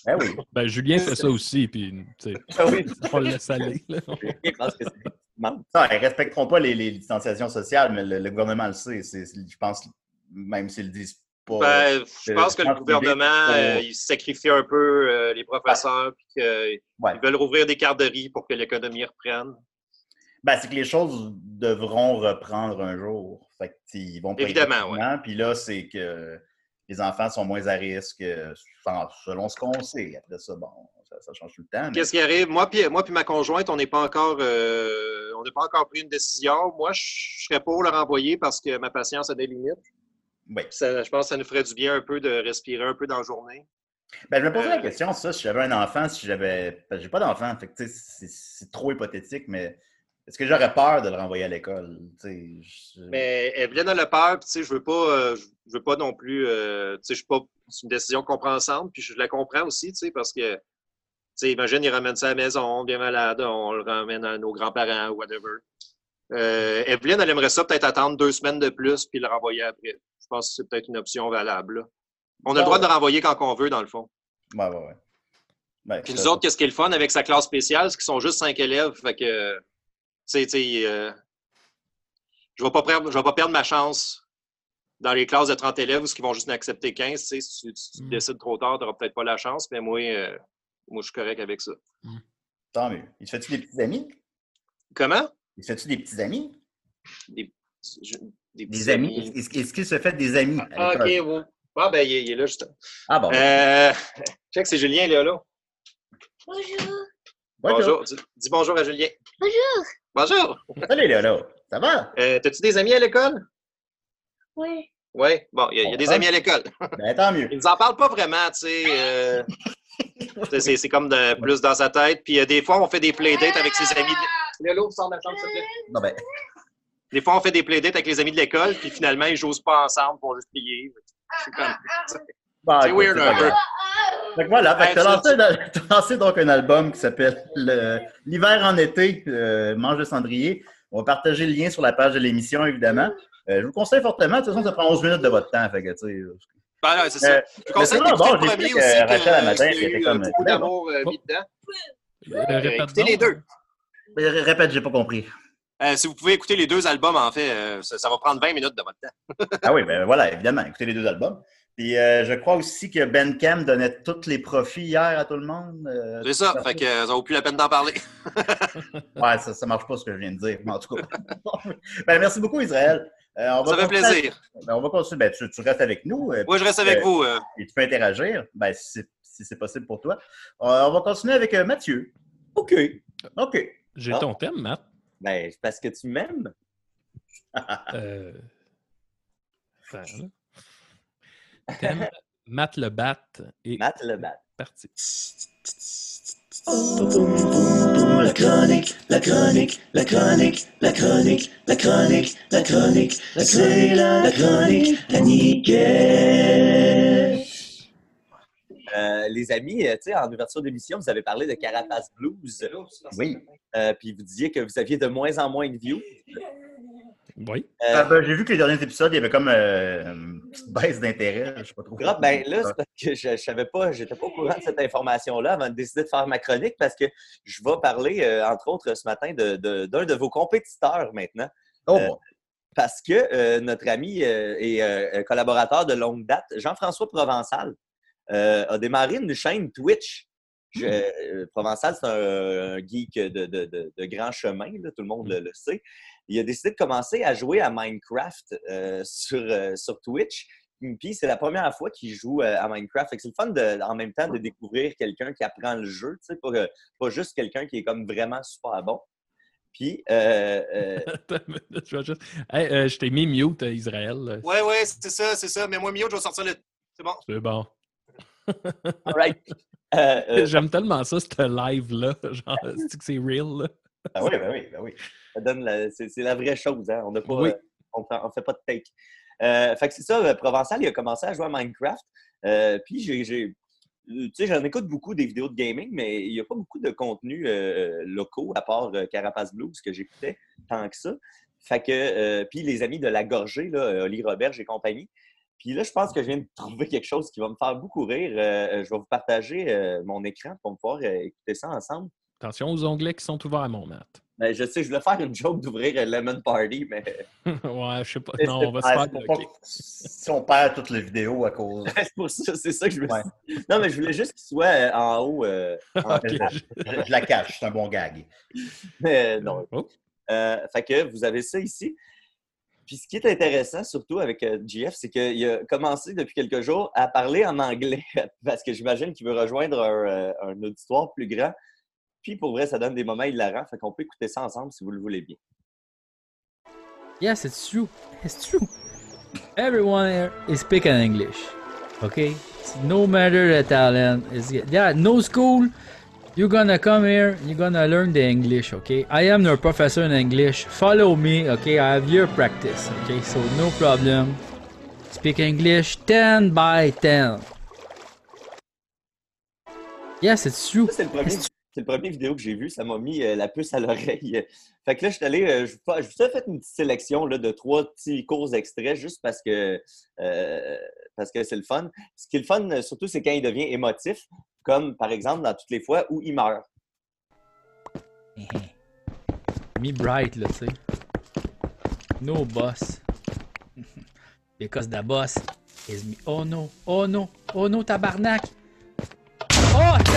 Ben oui. Ben, Julien fait ça aussi, puis tu sais, Ben oui. on le laisse aller. là. Je pense que c'est manque. Non, ils ne respecteront pas les, les distanciations sociales, mais le, le gouvernement le sait. Je pense, même s'ils le disent pas. Ben, je euh, pense que le gouvernement, euh, il sacrifie un peu euh, les professeurs, puis qu'ils Ouais. veulent rouvrir des garderies pour que l'économie reprenne. Ben, c'est que les choses devront reprendre un jour. Fait que, ils vont Évidemment, exactement, Puis là, c'est que les enfants sont moins à risque euh, enfin, selon ce qu'on sait. Après ça, bon, ça, ça change tout le temps. mais- Qu'est-ce qui arrive? Moi puis moi ma conjointe, on n'est pas encore euh, on n'a pas encore pris une décision. Moi, je serais pour le renvoyer parce que ma patience a des limites. Oui. Ça- je pense que ça nous ferait du bien un peu de respirer un peu dans la journée. Ben, je me posais la Euh, question, ça, si j'avais un enfant, si j'avais. j'ai pas d'enfant, c'est trop hypothétique, mais Est-ce que j'aurais peur de le renvoyer à l'école? Je- Mais Evelyne a le peur, puis je veux pas, euh, je veux pas non plus, euh, tu sais, je suis pas, c'est une décision qu'on prend ensemble, puis je la comprends aussi, parce que, imagine, il ramène ça à la maison, bien malade, on le ramène à nos grands-parents ou whatever. Euh, Evelyne, elle aimerait ça peut-être attendre deux semaines de plus, puis le renvoyer après. Je pense que c'est peut-être une option valable. là. On a le droit de le renvoyer quand on veut, dans le fond. Ouais, ouais, ouais. Ben, Puis nous autres, qu'est-ce qui est le fun avec sa classe spéciale, c'est qu'ils sont juste cinq élèves. Fait que, sais, tu sais, euh, je ne vais, pas perdre- je vais pas perdre ma chance dans les classes de 30 élèves où ils vont juste en accepter 15. Tu sais, si tu, si tu Mm. décides trop tard, tu n'auras peut-être pas la chance, mais moi, euh, moi, je suis correct avec ça. Tant mieux. Il se fait-tu des petits amis? Comment? Il se fait-tu des petits amis? Des, je- des Des petits amis? Est-ce est-ce qu'il se fait des amis? Ah, ok, oui. Ah, ben, il est, il est là, juste. Ah, bon. Euh, check, c'est Julien, là, là. Bonjour. Bonjour. Dis, dis bonjour à Julien. Bonjour. Bonjour. Salut, Léo. Ça va? Euh, T'as-tu des amis à l'école? Oui. Oui. Bon, il y a, il y a des Ah. amis à l'école. Ben, tant mieux. Ils nous en parlent pas vraiment, tu sais. euh, c'est- comme de, plus dans sa tête. Puis euh, des fois, on fait des playdates avec ses amis. de- Lélo, sors de la chambre, s'il te plaît. Bon, ben, Des fois, on fait des playdates avec les amis de l'école, puis finalement, ils jouent pas ensemble pour juste plier. C'est comme- bon, C'est weird un peu. que voilà, fait que Ouais, t'as ça, lancé, donc un album qui s'appelle le- L'hiver en été, euh, Mange de cendrier. On va partager le lien sur la page de l'émission, évidemment. Euh, je vous conseille fortement. De toute façon, ça prend 11 minutes de votre temps. Fait que, tu sais, euh, Ben, là, c'est ça. Euh, Je conseille d'écouter bon, le j'ai premier aussi, que, Rachel à matin, y a eu, comme- euh, beaucoup Ben, d'amour euh, mis dedans. Euh, écoutez donc. les deux. mais répète, j'ai pas compris. Euh, si vous pouvez écouter les deux albums, en fait, euh, ça, ça va prendre 20 minutes de votre temps. Ah oui, ben voilà, évidemment, écoutez les deux albums. Puis euh, je crois aussi que Ben Cam donnait tous les profits hier à tout le monde. euh, C'est ça. Fait que euh, ça vaut plus la peine d'en parler. Ouais, ça, ça marche pas ce que je viens de dire, mais en tout cas. ben, merci beaucoup, Israël. Euh, on va Ça fait plaisir. Ben, on va continuer. Ben, tu, tu restes avec nous euh, Moi, je reste avec Euh, vous. euh. et tu peux interagir, ben, si c'est si c'est possible pour toi. Euh, on va continuer avec euh, Mathieu. OK. OK. J'ai Ah. ton thème, Matt. Ben, c'est parce que tu m'aimes. Euh... attends. Thème, Matt le bat et Matt le bat. parti. La chronique, la chronique, la chronique, la chronique, la chronique, la chronique, c'est la chronique Nickel. Euh, les amis, euh, tu sais, en ouverture d'émission, vous avez parlé de Carapace Blues. Oui. Euh, puis vous disiez que vous aviez de moins en moins de views. Oui. Euh, Ah, ben, J'ai vu que les derniers épisodes, il y avait comme euh, une petite baisse d'intérêt. Je sais pas trop. Grave, ben là, c'est parce que je, je savais pas, j'étais pas au courant de cette information-là avant de décider de faire ma chronique parce que je vais parler, euh, entre autres, ce matin, de- de- d'un de, vos compétiteurs maintenant. Oh, euh, bon. Parce que euh, notre ami euh, et euh, collaborateur de longue date, Jean-François Provençal, euh, a démarré une chaîne Twitch. Je- euh, Provençal, c'est un, un geek de, de, de- de grand chemin, là, tout le monde le, le sait. Il a décidé de commencer à jouer à Minecraft euh, sur, euh, sur Twitch. Puis c'est la première fois qu'il joue euh, à Minecraft. C'est le fun de, en même temps de découvrir quelqu'un qui apprend le jeu, tu sais, pas, euh, pas juste quelqu'un qui est comme vraiment super bon. Puis, euh, euh, je vais juste- Hey, euh, je t'ai mis mute, Israël. Ouais, ouais, c'est ça, c'est ça. Mais moi, Mio, je vais sortir le. C'est bon. C'est bon. all right. Euh, euh, J'aime tellement ça, ce live-là. Genre, c'est que c'est real, là? Ah oui, ben oui, ben oui. Ça donne la- c'est, c'est la vraie chose. Hein? On ne Oui. on, prend- on fait pas de take. Euh, fait que c'est ça, euh, Provençal, il a commencé à jouer à Minecraft. Euh, puis j'ai, j'ai- tu sais, j'en écoute beaucoup des vidéos de gaming, mais il n'y a pas beaucoup de contenus euh, locaux, à part Carapace Blues que j'écoutais tant que ça. Fait que, puis les amis de La Gorgée, là, Oli Roberge et compagnie. Puis là, je pense que je viens de trouver quelque chose qui va me faire beaucoup rire. Je vais vous partager mon écran pour pouvoir écouter ça ensemble. Attention aux onglets qui sont ouverts, mon Matt. Ben, je sais, je voulais faire une joke d'ouvrir Lemon Party, mais ouais, je sais pas. Non, on va se faire pas si on perd toutes les vidéos à cause. c'est pour ça, c'est ça que je suis Ouais. Non, mais je voulais juste qu'il soit euh, en haut. euh, en-. Je, je la cache, c'est un bon gag. mais non. Oh. Euh, fait que vous avez ça ici. Puis ce qui est intéressant, surtout avec GF, c'est qu'il a commencé depuis quelques jours à parler en anglais, parce que j'imagine qu'il veut rejoindre un, un auditoire plus grand. Puis pour vrai, ça donne des moments hilarants. Fait qu'on peut écouter ça ensemble si vous le voulez bien. Yes, it's true. It's true. Everyone here is speaking English. Okay? No matter the talent. Yeah, no school. You're gonna come here, you're gonna learn the English, okay? I am your professor in English. Follow me, okay? I have your practice, okay? So no problem. Speak English 10 by 10. Yes, it's true. Ça, c'est le premier, It's c'est le premier vidéo que j'ai vu. Ça m'a mis euh, la puce à l'oreille. Fait que là, je suis allé, euh, je je vous ai fait une petite sélection là, de trois petits courts extraits juste parce que euh, parce que c'est le fun. Ce qui est le fun, surtout, c'est quand il devient émotif, comme par exemple dans toutes les fois où il meurt. Me bright, là, tu sais. No boss. Because the boss. Oh no, oh no, oh no, tabarnak. Oh.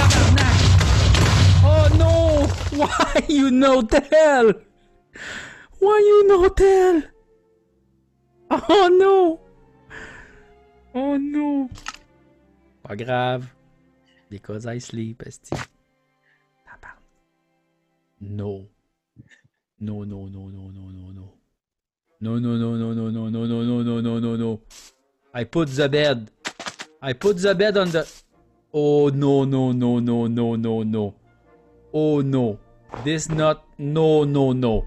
Oh no, why you no tell? Why you no tell? Oh no. Oh no. Pas grave. Because I sleep, esti. Tabarnak. No. No, no, no, no, no, no, no. No, no, no, no, no, no, no, no, no, no, no, no, no. I put the bed. I put the bed on the. Oh no, no, no, no, no, no, no. Oh no. This not. No, no, no.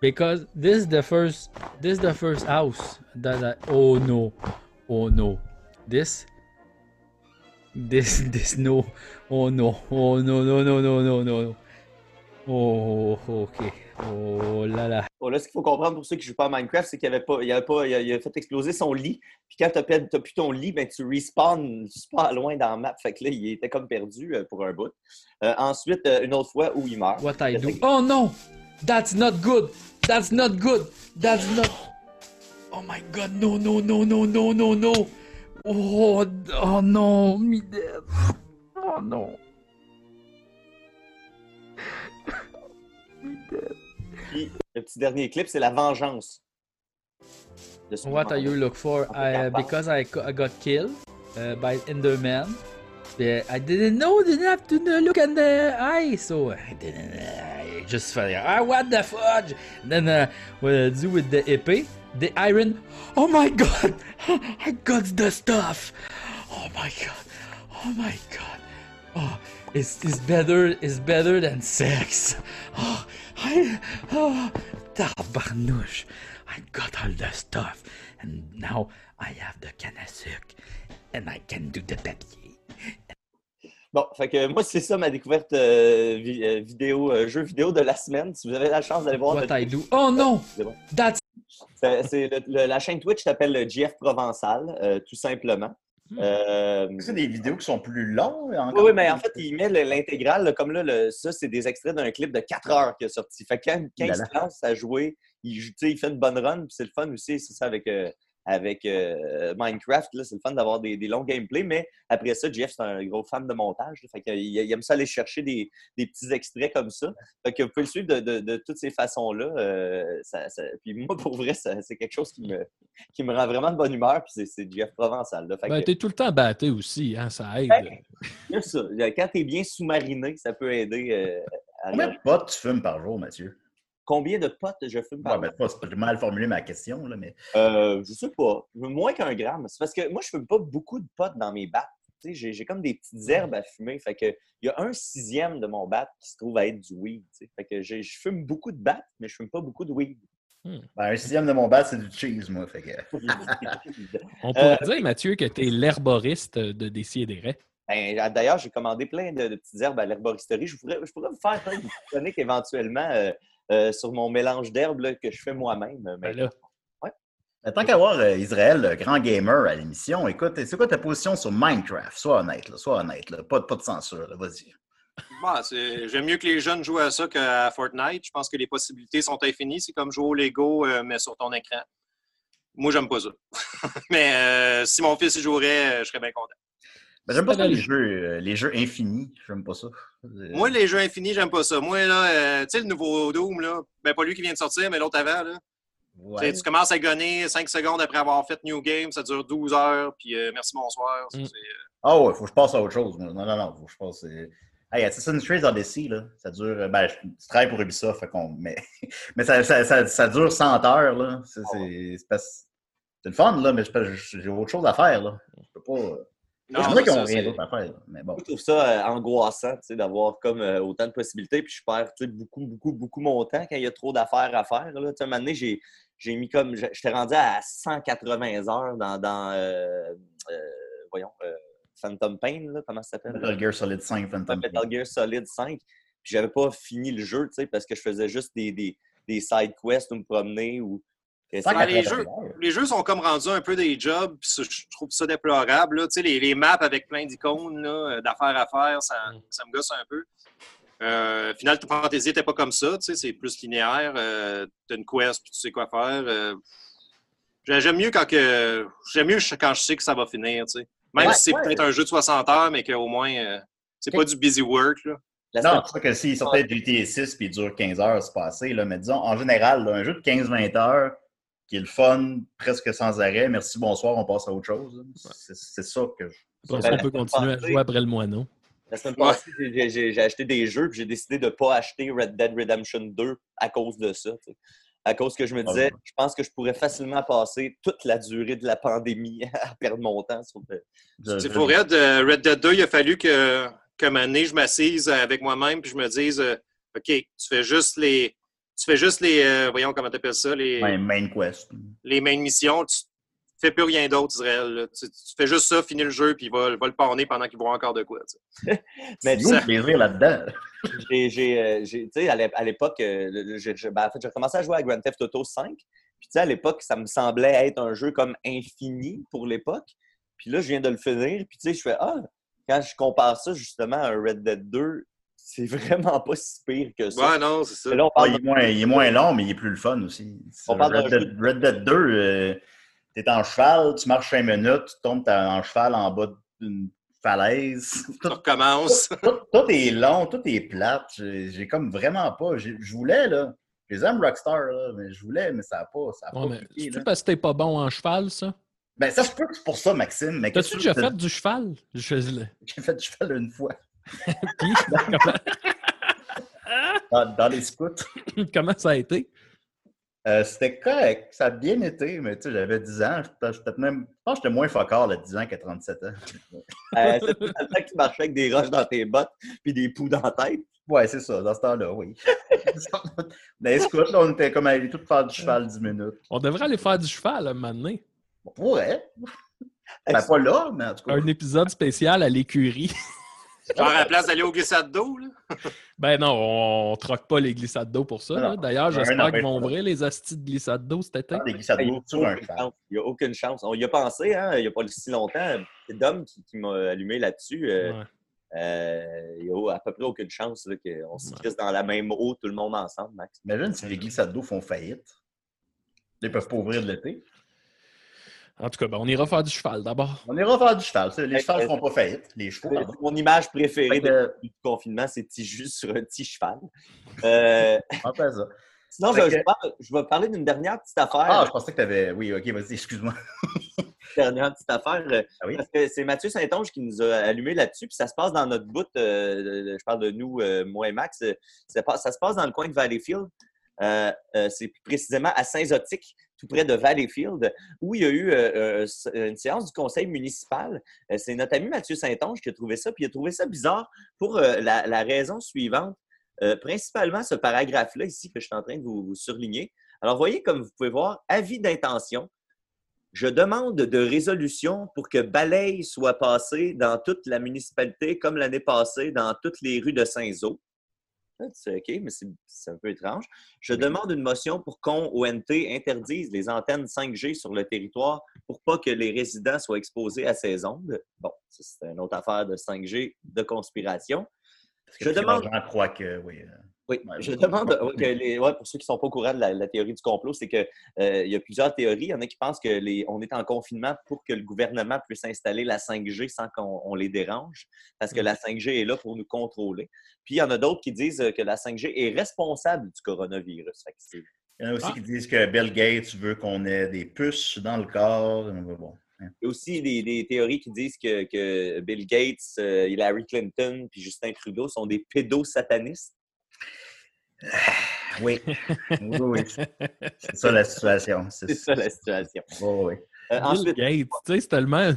Because this is the first. This is the first house that I. Oh no. Oh no. This. This. This no. Oh no. Oh no, no, no, no, no, no. Oh, ok. Oh là là. Bon, là, ce qu'il faut comprendre pour ceux qui ne jouent pas à Minecraft, c'est qu'il avait pas, il avait pas, il a, il a fait exploser son lit. Puis quand tu n'as plus ton lit, ben, tu respawns super loin dans la map. Fait que là, il était comme perdu euh, pour un bout. Euh, ensuite, euh, une autre fois où il meurt. What I do? Oh no! That's not good! That's not good! That's not. Oh my god, no, no, no, no, no, no, no! Oh, oh no, me dead. Oh no. Puis le petit dernier clip, c'est la vengeance. de. What are you look for? I, because I, I got killed uh, by Enderman. Yeah, I didn't know, didn't have to look in the eye, so I didn't. I just felt like, ah, what the fudge? And then uh, what I do with the épée, the iron. Oh my god! I got the stuff! Oh my god! Oh my god! Oh, it's, it's better, it's better than sex. Oh, I, oh, tabarnouche. I got all the stuff, and now I have the canne à sucre, and I can do the papier. Bon, fait que moi, c'est ça ma découverte euh, euh, vidéo, euh, jeu vidéo de la semaine. Si vous avez la chance d'aller voir. What notre- I do? Oh no! C'est bon. That's le- le- la chaîne Twitch s'appelle le GF Provençal, euh, tout simplement. Euh, C'est des vidéos qui sont plus longues. oui, mais en fait, il met le- l'intégrale, comme là, le- ça, c'est des extraits d'un clip de 4 heures qui est sorti. Fait que quand, quand il se lance à jouer, il, joue- tu sais, il fait une bonne run, puis c'est le fun aussi, c'est ça avec, euh, avec euh, Minecraft, là, c'est le fun d'avoir des, des longs gameplays, mais après ça, Jeff, c'est un gros fan de montage, là, fait qu'il il aime ça aller chercher des, des petits extraits comme ça. Fait que vous pouvez le suivre de, de- de toutes ces façons-là. euh, ça- ça- puis moi, pour vrai, ça- c'est quelque chose qui me, qui me rend vraiment de bonne humeur, puis c'est- c'est Jeff Provençal. Là. Fait Ben, que- t'es tout le temps batté aussi, hein, ça aide. Ben, ça. Quand tu es bien sous-mariné, ça peut aider euh, à Combien de potes tu fumes par jour, Mathieu? Combien de potes je fume par Ouais, ben, c'est mal formulé ma question, là, mais. Euh, je sais pas. Moins qu'un gramme. C'est parce que moi, je fume pas beaucoup de potes dans mes battes. Tu sais, J'ai j'ai comme des petites herbes à fumer. Fait que il y a un sixième de mon bat qui se trouve à être du weed. tu sais. Fait que je fume beaucoup de battes, mais je fume pas beaucoup de weed. Ben, un sixième de mon bat, c'est du cheese, moi. Fait que... On pourrait Euh, dire, Mathieu, que t'es l'herboriste de Décideret. Ben, D'ailleurs, j'ai commandé plein de, de petites herbes à l'herboristerie. Je pourrais, je pourrais vous faire plein de chroniques éventuellement euh, euh, sur mon mélange d'herbes que je fais moi-même. Mais Ben là. Ben, Tant qu'à voir euh, Israël, le grand gamer à l'émission, écoute, c'est quoi ta position sur Minecraft? Sois honnête, là, sois honnête. Là. Pas, pas de censure, vas-y. Bon, J'aime mieux que les jeunes jouent à ça qu'à Fortnite. Je pense que les possibilités sont infinies. C'est comme jouer au Lego, euh, mais sur ton écran. Moi, j'aime pas ça. mais euh, si mon fils y jouerait, euh, je serais bien content. Ben, j'aime pas ça, les jeux, euh, les jeux infinis. J'aime pas ça. Euh, Moi, les jeux infinis, j'aime pas ça. Moi, là, euh, tu sais, le nouveau Doom, là, ben pas lui qui vient de sortir, mais l'autre avant, là. ouais. Tu sais, Tu commences à gonner 5 secondes après avoir fait New Game, ça dure 12 heures, puis euh, merci, bonsoir. Mm. euh, Ah ouais, faut que je passe à autre chose. Non, non, non, faut que je passe. euh, Hey, Assassin's Creed Odyssey, là, ça dure. Ben, je, je travaille pour Ubisoft, fait qu'on- mais, mais ça, ça, ça, ça dure 100 heures, là. C'est c'est- c'est parce- c'est le fun, là, mais j'ai autre chose à faire, là. Je peux pas. Rien d'autre à faire. Mais bon. Je trouve ça euh, angoissant, d'avoir comme euh, autant de possibilités, puis je perds beaucoup, beaucoup, beaucoup mon temps quand il y a trop d'affaires à faire. Là. Un moment donné, j'ai, j'ai mis comme. je- J'étais rendu à 180 heures dans, dans euh, voyons, Phantom Pain, là, comment ça s'appelle? Metal Gear Solid 5 Phantom Metal Gear Solid 5. Puis j'avais pas fini le jeu, tu sais, parce que je faisais juste des, des, des side quests ou me promener ou. Les jeux- Les jeux sont comme rendus un peu des jobs, puis je trouve ça déplorable. là. Tu sais, les, les maps avec plein d'icônes, là, euh, d'affaires à faire, ça, Mm. ça me gosse un peu. Euh, Final Fantasy n'était pas comme ça, tu sais, c'est plus linéaire. Euh, T'as une quest, puis tu sais quoi faire. Euh, j'ai- j'aime mieux quand que j'aime mieux quand je sais que ça va finir, tu sais. Même Ouais, si c'est ouais. peut-être un jeu de 60 heures, mais qu'au moins euh, c'est pas du busy work. Là. La Non, c'est sûr que s'il sortait de GTA 6 puis il dure 15 heures, c'est passé. Là. Mais disons, en général, là, un jeu de 15-20 heures qui est le fun presque sans arrêt, merci, bonsoir, on passe à autre chose. C'est ça que je. Après ça, on peut continuer à jouer après le moineau. La semaine passée, j'ai- acheté des jeux puis j'ai décidé de ne pas acheter Red Dead Redemption 2 à cause de ça. À cause que je me disais, ouais. je pense que je pourrais facilement passer toute la durée de la pandémie à perdre mon temps sur le. C'est pour Red, euh, Red Dead 2, il a fallu que, un année, je m'assise avec moi-même puis je me dise euh, OK, tu fais juste les. Tu fais juste les. euh, voyons comment tu appelles ça, les, Ouais, main quest. les main missions. Tu fais plus rien d'autre, Israël. Tu, tu fais juste ça, finis le jeu, puis il va, va le parner pendant qu'il voit encore de quoi. tu sais. Mais le plaisir là-dedans? j'ai, euh, j'ai- tu sais, à l'é- à l'époque, euh, ben, en fait, j'ai commencé à jouer à Grand Theft Auto 5. Puis, tu sais, à l'époque, ça me semblait être un jeu comme infini pour l'époque. Puis là, je viens de le finir. Puis, tu sais, je fais Ah, quand je compare ça justement à un Red Dead 2, c'est vraiment pas si pire que ça. Ouais, non, c'est ça. Là, on Ah, il, est moins, il est moins long, mais il est plus le fun aussi. On parle Red, Dead, Red Dead 2, euh, t'es en cheval, tu marches 5 minutes, tu tombes t'es en cheval en bas d'une falaise. Tu recommences. tout, tout est long, tout est plate. J'ai comme vraiment pas. Je voulais, là. Je les aime Rockstar, là, mais je voulais, mais ça n'a pas. Ça a Ouais, pas mais c'est là. parce que t'es pas bon en cheval, ça? Ben, ça se peut que c'est pour ça, Maxime. Mais T'as-tu déjà fait du cheval? Je... J'ai fait du cheval une fois. Puis, comment... Dans, dans les scouts. comment ça a été? Euh, c'était correct. Ça a bien été, mais tu sais, j'avais 10 ans. Je pense que j'étais moins focard à 10 ans qu'à 37 ans. Euh, c'est tout le temps que tu marchais avec des roches dans tes bottes puis des poux dans la tête. Ouais, c'est ça, dans ce temps-là, oui. dans les scouts, là, on était comme allés tout faire du cheval 10 minutes. On devrait aller faire du cheval à un moment donné. On pourrait. Ben, pas là, mais en tout cas. Un épisode spécial à l'écurie. Genre à la place d'aller au glissade d'eau. là. Ben non, on, on troque pas les glissades d'eau pour ça. D'ailleurs, j'espère qu'ils vont ouvrir les astis de glissades d'eau cet été. Des glissades Il n'y d'eau a. Il y a aucune chance. On y a pensé, hein, il n'y a pas si longtemps. C'est Dom qui, qui m'a allumé là-dessus. Euh, Ouais. euh, il n'y a à peu près aucune chance qu'on se Ouais. crisse dans la même eau, tout le monde ensemble, Max. Imagine si les glissades d'eau font faillite. Ils peuvent pas ouvrir de l'été. En tout cas, ben, on ira faire du cheval d'abord. On ira faire du cheval. ça. Les chevals ne font pas faillite. Les chevaux, C'est pardon. Mon image préférée que- du confinement, c'est Tiju sur un petit cheval. Euh, fait ça. sinon, je, que- je parle- je vais parler d'une dernière petite affaire. Ah, je pensais que tu avais. Oui, ok, vas-y, excuse-moi. dernière petite affaire. euh, Ah oui? Parce que c'est Mathieu Saint-Onge qui nous a allumé là-dessus. Puis ça se passe dans notre bout. euh, de- je parle de nous, euh, moi et Max. ça, se passe dans le coin de Valleyfield. Euh, euh, c'est plus précisément à Saint-Zotique, près de Valleyfield, où il y a eu euh, euh, une séance du conseil municipal. Euh, c'est notre ami Mathieu Saint-Onge qui a trouvé ça. Puis il a trouvé ça bizarre pour euh, la, raison suivante. Euh, principalement ce paragraphe-là ici que je suis en train de vous, vous surligner. Alors, voyez, comme vous pouvez voir, avis d'intention. Je demande de résolution pour que balaye soit passé dans toute la municipalité comme l'année passée dans toutes les rues de Saint-Zo. C'est OK, mais c'est un peu étrange. Je demande une motion pour qu'on, ONT, interdise les antennes 5G sur le territoire pour pas que les résidents soient exposés à ces ondes. Bon, c'est une autre affaire de 5G de conspiration. Je demande- Je crois que, oui. Euh, Oui, je demande, ouais, que les, ouais, pour ceux qui ne sont pas au courant de la, la théorie du complot, c'est qu'il il y a plusieurs théories. Il y en a qui pensent que les, on est en confinement pour que le gouvernement puisse installer la 5G sans qu'on on les dérange, parce que la 5G est là pour nous contrôler. Puis il y en a d'autres qui disent euh, que la 5G est responsable du coronavirus. Il y en a aussi Ah. qui disent que Bill Gates veut qu'on ait des puces dans le corps. Bon. Il y a aussi des, des théories qui disent que, que Bill Gates, euh, Hillary Clinton puis Justin Trudeau sont des pédosatanistes. Oui. oui, oui. C'est ça la situation. C'est ça la situation. Oui, oui. Euh, ensuite, Gates, tu sais, c'est tellement.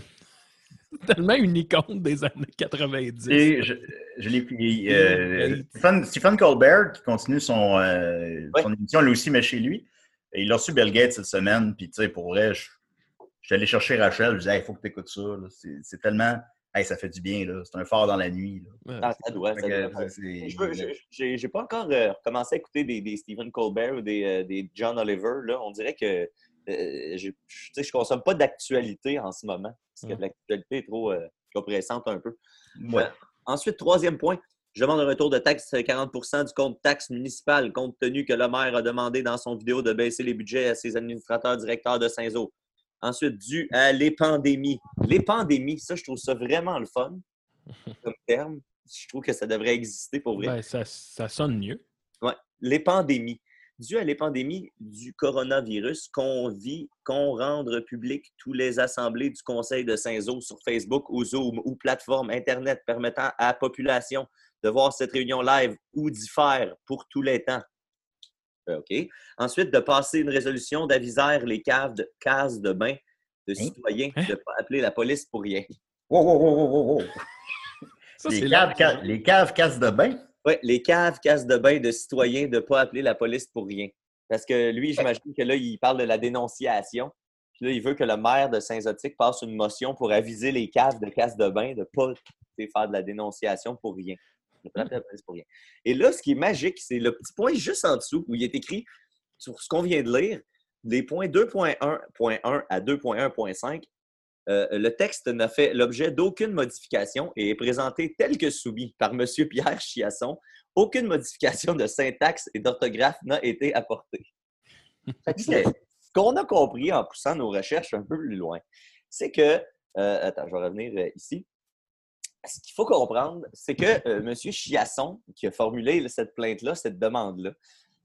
tellement une icône des années 90. Et je, je l'ai pris. euh. Stephen, Stephen Colbert, qui continue son, euh, son émission, lui aussi, mais chez lui. Et il a reçu Bill Gates cette semaine. Puis, tu sais, pour vrai, je, je suis allé chercher Rachel. Je disais, il faut que tu écoutes ça. c'est tellement. Hey, ça fait du bien. là. C'est un phare dans la nuit. là. Ouais. Ah, ça doit, J'ai pas encore euh, recommencé à écouter des, des Stephen Colbert ou des, euh, des John Oliver. Là. On dirait que euh, je je consomme pas d'actualité en ce moment. Parce que Mm. l'actualité est trop euh, oppressante un peu. Ouais. Ensuite, troisième point, je demande un retour de taxe de 40% du compte taxe municipal, compte tenu que le maire a demandé dans son vidéo de baisser les budgets à ses administrateurs directeurs de Saint-Zo. Ensuite, dû à les pandémies. Les pandémies, ça, je trouve ça vraiment le fun comme terme. Je trouve que ça devrait exister pour vrai. Ben, ça, ça sonne mieux. Ouais. Les pandémies. Dû à les pandémies du coronavirus, qu'on vit, qu'on rende public tous les assemblées du Conseil de Saint-Zo sur Facebook ou Zoom ou plateforme Internet permettant à la population de voir cette réunion live ou d'y faire pour tous les temps. Euh, OK. Ensuite, de passer une résolution d'aviser les caves de, cases de bain de citoyens Hein? de ne pas appeler la police pour rien. Wow, wow, wow, wow, wow. Ça, les, caves, long, ca- les caves de bain? Oui, les caves, cases de bain de citoyens de ne pas appeler la police pour rien. Parce que lui, j'imagine que là, il parle de la dénonciation. Puis là, il veut que le maire de Saint-Zotique passe une motion pour aviser les caves de casse de bain de ne pas faire de la dénonciation pour rien. Et là, ce qui est magique, c'est le petit point juste en dessous où il est écrit sur ce qu'on vient de lire, les points 2.1.1 à 2.1.5 euh, le texte n'a fait l'objet d'aucune modification et est présenté tel que soumis par M. Pierre Chiasson. Aucune modification de syntaxe et d'orthographe n'a été apportée. Ce qu'on a compris en poussant nos recherches un peu plus loin, c'est que. euh, attends, je vais revenir euh, ici. Ce qu'il faut comprendre, c'est que euh, M. Chiasson, qui a formulé là, cette plainte-là, cette demande-là,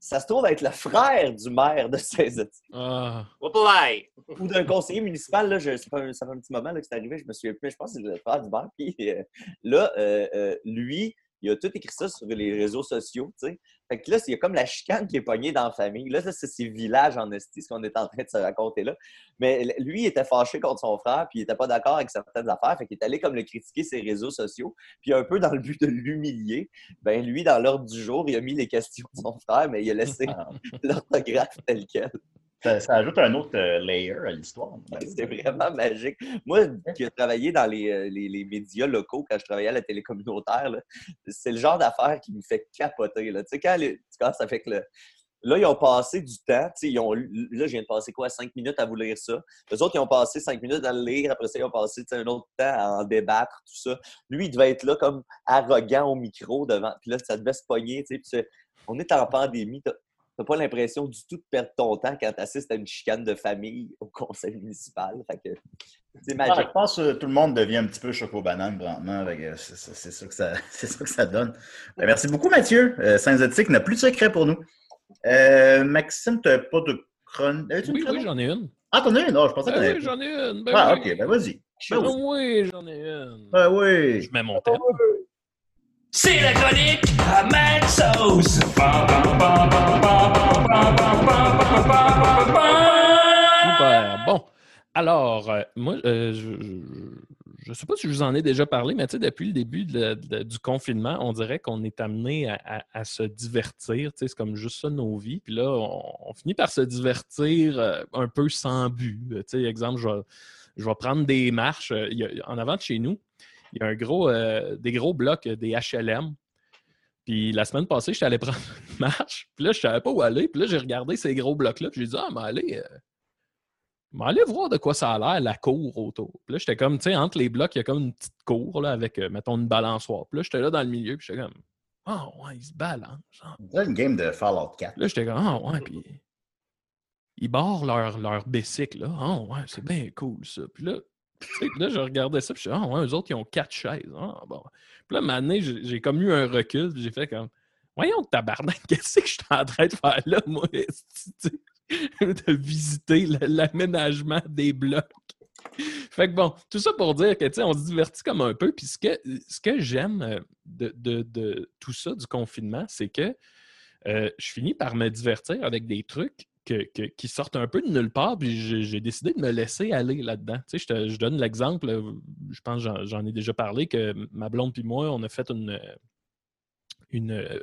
ça se trouve être le frère du maire de Saint-Zotique Ah, ou d'un conseiller municipal. Là, je, ça, fait un, ça fait un petit moment là, que c'est arrivé, je me souviens plus. Je pense que c'est le frère du maire. Puis euh, là, euh, euh, lui, il a tout écrit ça sur les réseaux sociaux. tu sais. Fait que là, il y a comme la chicane qui est pognée dans la famille. Là, ça, c'est ces villages en esti, ce qu'on est en train de se raconter là. Mais lui, il était fâché contre son frère, puis il n'était pas d'accord avec certaines affaires. Fait qu'il est allé comme le critiquer ses réseaux sociaux. Puis un peu dans le but de l'humilier, ben lui, dans l'ordre du jour, il a mis les questions de son frère, mais il a laissé l'orthographe tel quel. Ça, ça ajoute un autre euh, layer à l'histoire. C'est vraiment magique. Moi, qui ai travaillé dans les, euh, les- les médias locaux quand je travaillais à la télé communautaire, là, c'est le genre d'affaire qui me fait capoter. Là. Tu sais, quand, les- quand ça fait que le- Là, ils ont passé du temps. Ils ont, là, je viens de passer quoi, cinq minutes à vous lire ça. Les autres, ils ont passé cinq minutes à le lire. Après ça, ils ont passé un autre temps à en débattre, tout ça. Lui, il devait être là comme arrogant au micro devant. Puis là, ça devait se pogner. tu sais, puis on est en pandémie. T'as t'as pas l'impression du tout de perdre ton temps quand tu assistes à une chicane de famille au conseil municipal. Fait que c'est Ah, magique. je pense que tout le monde devient un petit peu choco-banane, C'est ça, que ça- c'est ça que ça donne. Ben, merci beaucoup, Mathieu. Euh, Saint-Zotique n'a plus de secret pour nous. Euh, Maxime, tu n'as pas de chron... Avais-tu une oui, oui, j'en ai une. Ah, t'en as une? Non, je pensais que Ben oui, j'en ai une. Ben Ah, oui. ok, ben vas-y. Ben Ben oui. oui, j'en ai une. Ben oui. Je mets mon thème. C'est la chronique à Mad Sauce. Super. Bon. Alors, euh, moi, euh, je ne sais pas si je vous en ai déjà parlé, mais depuis le début du confinement, on dirait qu'on est amené à, se divertir. C'est comme juste ça nos vies. Puis là, on, finit par se divertir euh, un peu sans but. Exemple, je vais, prendre des marches. en avant de chez nous, il y a un gros, euh, des gros blocs, euh, des HLM. Puis la semaine passée, j'étais allé prendre une marche. Puis là, je savais pas où aller. Puis là, j'ai regardé ces gros blocs-là. Puis j'ai dit, ah, mais allez, euh, mais allez voir de quoi ça a l'air, la cour autour. Puis là, j'étais comme, tu sais, entre les blocs, il y a comme une petite cour là, avec, euh, mettons, une balançoire. Puis là, j'étais là dans le milieu. Puis j'étais comme, ah, ouais, ils se balancent. On dirait une game de Fallout 4. Là, j'étais comme, ah, ouais, puis ils barrent leur, leur bicycle, là. Ah, ouais, c'est bien cool, ça. Puis là, là, je regardais ça, puis je suis ah, ouais, eux autres, ils ont quatre chaises. Ah, bon. Puis là, maintenant, j'ai comme eu un recul, j'ai fait comme, voyons, tabarnak, qu'est-ce que je suis en train de faire là, moi, de visiter l'aménagement des blocs. Fait que bon, tout ça pour dire que, tu sais, on se divertit comme un peu. Puis ce que, ce que j'aime euh, de, de- de tout ça, du confinement, c'est que euh, je finis par me divertir avec des trucs que- qui sortent un peu de nulle part, puis j'ai décidé de me laisser aller là-dedans. Tu sais, je, je donne l'exemple, euh, je pense que j'en- ai déjà parlé, que ma blonde puis moi, on a fait une, une euh,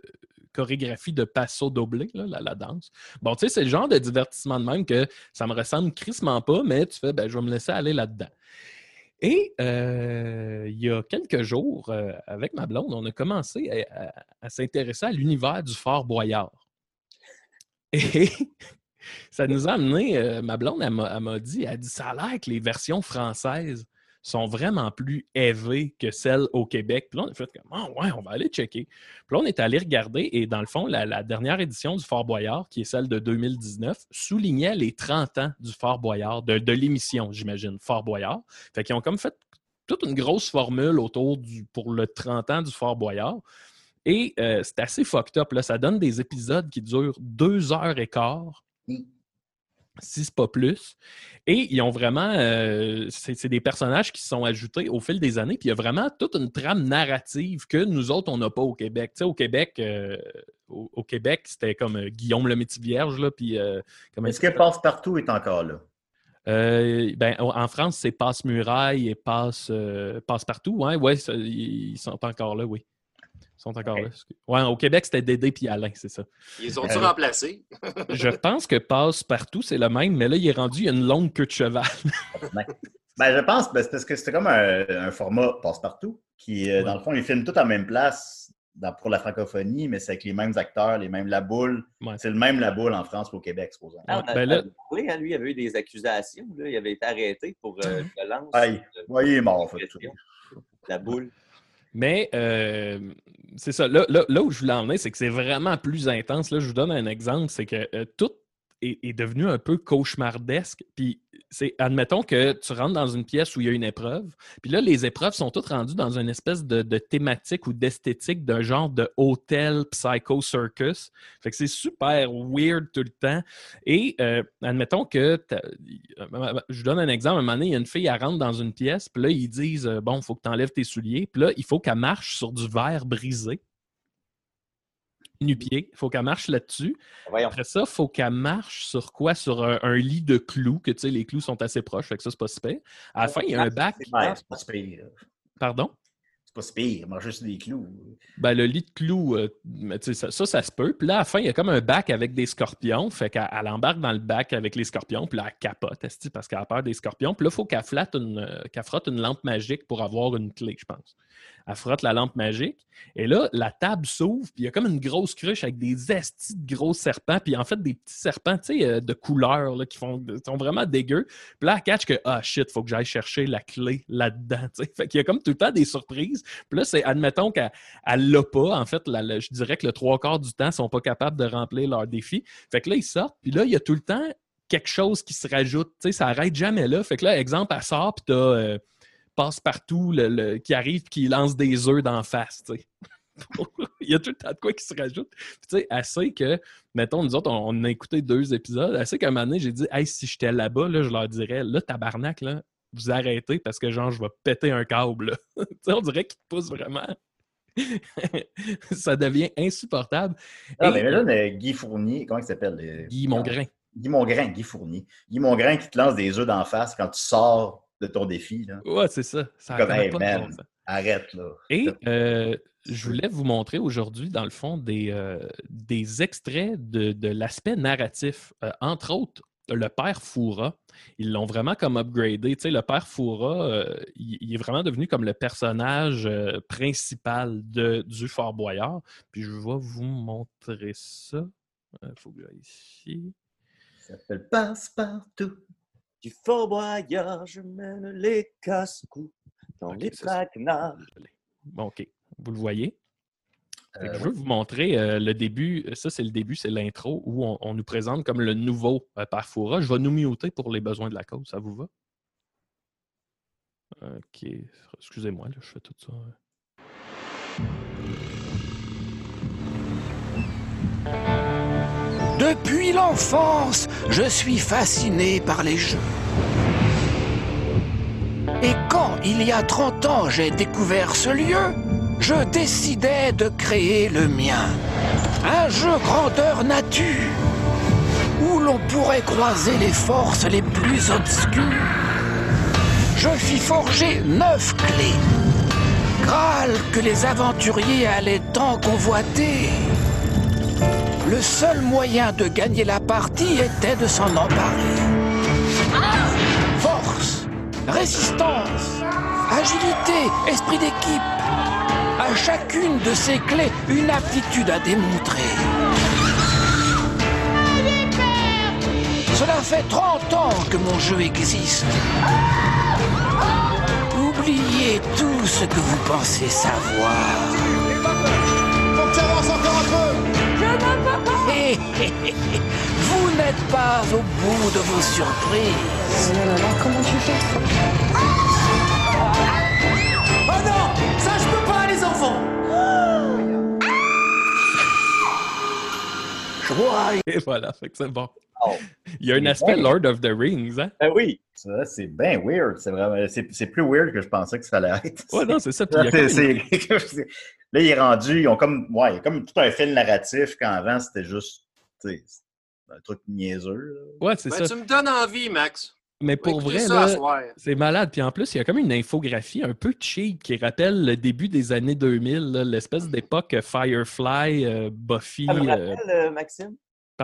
chorégraphie de passo doblé, là, la, la danse. Bon, tu sais, c'est le genre de divertissement de même que ça me ressemble crissement pas, mais tu fais, ben, je vais me laisser aller là-dedans. Et euh, il y a quelques jours, avec ma blonde, on a commencé à, à- à s'intéresser à l'univers du Fort Boyard. Et ça nous a amené, euh, ma blonde, elle m'a dit, elle dit, ça a l'air que les versions françaises sont vraiment plus élevées que celles au Québec. Puis là, on a fait comme, Ah ouais, on va aller checker. Puis là, on est allé regarder et dans le fond, la, dernière édition du Fort Boyard, qui est celle de 2019, soulignait les 30 ans du Fort Boyard, de, l'émission, j'imagine, Fort Boyard. Fait qu'ils ont comme fait toute une grosse formule autour du, pour le 30 ans du Fort Boyard. Et euh, c'est assez fucked up. Ça donne des épisodes qui durent deux heures et quart. Si c'est pas plus. Et ils ont vraiment. euh, c'est des personnages qui se sont ajoutés au fil des années. Puis il y a vraiment toute une trame narrative que nous autres, on n'a pas au Québec. Tu sais, au Québec, euh, au, au Québec, c'était comme euh, Guillaume le métier vierge. Là, puis, Est-ce que? Passe-Partout est encore là? Ben, en France, c'est Passe-Muraille et Passe, Passe-Partout. Oui, ouais, ça, ils ils sont encore là, oui. Ils sont encore là. Ouais, au Québec, c'était Dédé puis Alain, c'est ça. Ils ont-tu Euh, remplacé? Je pense que Passe-Partout, c'est le même, mais là, il est rendu, il y a une longue queue de cheval. Ben, je pense, ben, c'est parce que c'était comme un, un format passe-partout qui, euh, dans le fond, ils filment tout en même place dans- pour la francophonie, mais c'est avec les mêmes acteurs, les mêmes la boule. Ouais. C'est le même la boule en France qu'au Québec, supposons. Ah, Ouais, on a- ben là- on a parlé, hein, lui, il avait eu des accusations. Là. Il avait été arrêté pour euh, violence. Aïe. euh, Ouais, il est mort, en fait. La boule. Mais euh, c'est ça. Là, là- là où je voulais en venir, c'est que c'est vraiment plus intense. Là, je vous donne un exemple. C'est que euh, tout est, devenu un peu cauchemardesque. Puis, c'est, admettons que tu rentres dans une pièce où il y a une épreuve. Puis là, les épreuves sont toutes rendues dans une espèce de, de thématique ou d'esthétique d'un genre de hôtel psycho circus. Fait que c'est super weird tout le temps. Et euh, admettons que, t'as- je donne un exemple, un moment donné, il y a une fille, elle rentre dans une pièce, puis là, ils disent, euh, bon, il faut que tu enlèves tes souliers, puis là, il faut qu'elle marche sur du verre brisé, nu-pied, il faut qu'elle marche là-dessus. Voyons. Après ça, il faut qu'elle marche sur quoi? Sur un, un lit de clous, que tu sais, les clous sont assez proches, fait que ça, c'est pas super. À la fin, il y a un bac. Ouais, c'est pas si pire. Pardon? C'est pas si pire. Marcher sur des clous. Ben, le lit de clous, euh, mais ça, ça, ça se peut. Puis là, à la fin, il y a comme un bac avec des scorpions. Fait qu'elle elle embarque dans le bac avec les scorpions. Puis là, elle capote, parce qu'elle a peur des scorpions. Puis là, il faut qu'elle flatte une, euh, qu'elle frotte une lampe magique pour avoir une clé, je pense. Elle frotte la lampe magique. Et là, la table s'ouvre. Puis il y a comme une grosse cruche avec des estis de gros serpents. Puis en fait, des petits serpents, tu sais, euh, de couleur, là, qui font, sont vraiment dégueux. Puis là, elle catch que, ah shit, faut que j'aille chercher la clé là-dedans. tu. Fait qu'il y a comme tout le temps des surprises. Puis là, c'est, admettons qu'elle elle l'a pas. En fait, je dirais que le trois quarts du temps, sont pas capables de remplir leur défi. Fait que là, ils sortent, puis là, il y a tout le temps quelque chose qui se rajoute. Tu sais, ça arrête jamais là. Fait que là, exemple, elle sort, puis t'as euh, passe-partout le, le- qui arrive, qui lance des œufs d'en face, il y a tout le temps de quoi qui se rajoute. Tu sais, elle sait que, mettons, nous autres, on, on a écouté deux épisodes. Elle sait qu'à un moment donné, j'ai dit, hey, si j'étais là-bas, là, je leur dirais, là, tabarnak, là, vous arrêtez parce que, genre, je vais péter un câble. là. tu sais, on dirait qu'il te pousse vraiment. ça devient insupportable. Ah, Et, mais euh, Guy Fournier, comment il s'appelle? Guy Mongrain. Guy Mongrain, Guy Fournier. Guy Mongrain qui te lance des œufs d'en face quand tu sors de ton défi. Là. Ouais, c'est ça. Ça Comme, hey, pas man. Arrête, là. Et euh, je voulais vous montrer aujourd'hui, dans le fond, des, euh, des extraits de, de l'aspect narratif. Euh, entre autres, le père Foura. Ils l'ont vraiment comme upgradé. Tu sais, le père Foura, euh, il, il est vraiment devenu comme le personnage euh, principal de, du Fort Boyard. Puis je vais vous montrer ça. Il faut que j'aille ici. Ça s'appelle Passe-Partout. Du fort boyard, je mène les casse-coups dans les traquenards. Bon, OK. Vous le voyez? Euh, je veux vous montrer euh, le début. Ça, c'est le début, c'est l'intro où on, on nous présente comme le nouveau euh, Parfoura. Je vais nous muter pour les besoins de la cause. Ça vous va? OK. Excusez-moi, là, je fais tout ça. Depuis l'enfance, je suis fasciné par les jeux. Et quand, il y a 30 ans, j'ai découvert ce lieu, je décidai de créer le mien. Un jeu grandeur nature. où l'on pourrait croiser les forces les plus obscures. Je fis forger neuf clés, Graal que les aventuriers allaient tant convoiter. Le seul moyen de gagner la partie était de s'en emparer. Force, résistance, agilité, esprit d'équipe. À chacune de ces clés, une aptitude à démontrer. Cela fait 30 ans que mon jeu existe. Oubliez tout ce que vous pensez savoir. Vous n'êtes pas au bout de vos surprises. comment tu fais? Oh non Ça, je peux pas, les enfants Joie Et voilà, fait que c'est bon. Oh. Il y a un aspect Lord of the Rings, hein? Ben oui. Ça, c'est bien weird. C'est vraiment, c'est, c'est plus weird que je pensais que ça allait être. Ouais, non, c'est ça. Puis il y a Là, comme c'est- une- c'est- là, il est rendu, ils ont comme, ouais, il y a comme tout un fil narratif quand avant c'était juste, un truc niaiseux. là. Ouais, c'est Ben, ça. tu me donnes envie, Max. Mais pour vrai, c'est malade. Puis en plus, il y a comme une infographie un peu cheap qui rappelle le début des années 2000, là, l'espèce d'époque Firefly, euh, Buffy. Ça me euh, rappelle, euh, Maxime?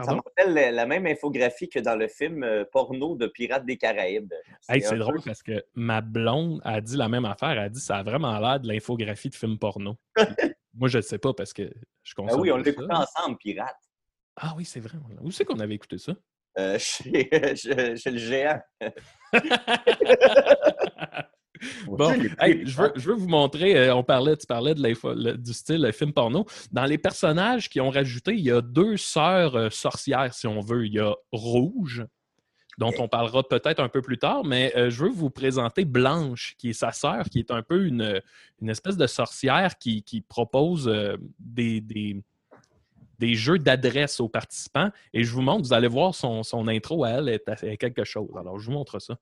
Ça me rappelle la, même infographie que dans le film euh, porno de Pirates des Caraïbes. Hey, c'est peu- drôle parce que ma blonde a dit la même affaire. Elle a dit ça a vraiment l'air de l'infographie de film porno. Moi, je ne sais pas parce que je Ah consomme. oui, on l'écoutait ensemble, Pirates. Ah oui, c'est vrai. Où c'est qu'on avait écouté ça? Euh, chez, chez- chez le géant. Bon, hey, je, veux, je veux vous montrer, euh, on parlait, tu parlais de le- du style film porno. Dans les personnages qui ont rajouté, il y a deux sœurs euh, sorcières, si on veut. Il y a Rouge, dont on parlera peut-être un peu plus tard, mais euh, je veux vous présenter Blanche, qui est sa sœur, qui est un peu une, une espèce de sorcière qui, qui propose euh, des, des- des jeux d'adresse aux participants. Et je vous montre, vous allez voir son, son intro à elle est, est quelque chose. Alors, je vous montre ça.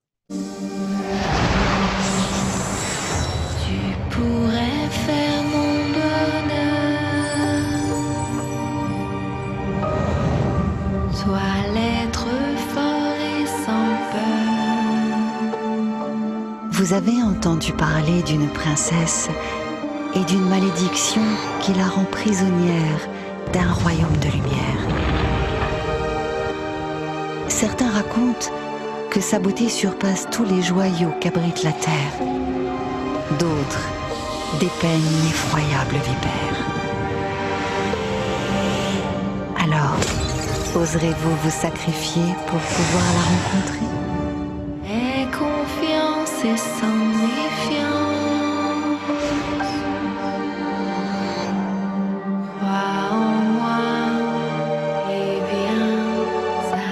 Vous avez entendu parler d'une princesse et d'une malédiction qui la rend prisonnière d'un royaume de lumière. Certains racontent que sa beauté surpasse tous les joyaux qu'abrite la terre. D'autres dépeignent une effroyable vipère. Alors, oserez-vous vous sacrifier pour pouvoir la rencontrer? Confiance et sans méfiance. Crois en moi et viens à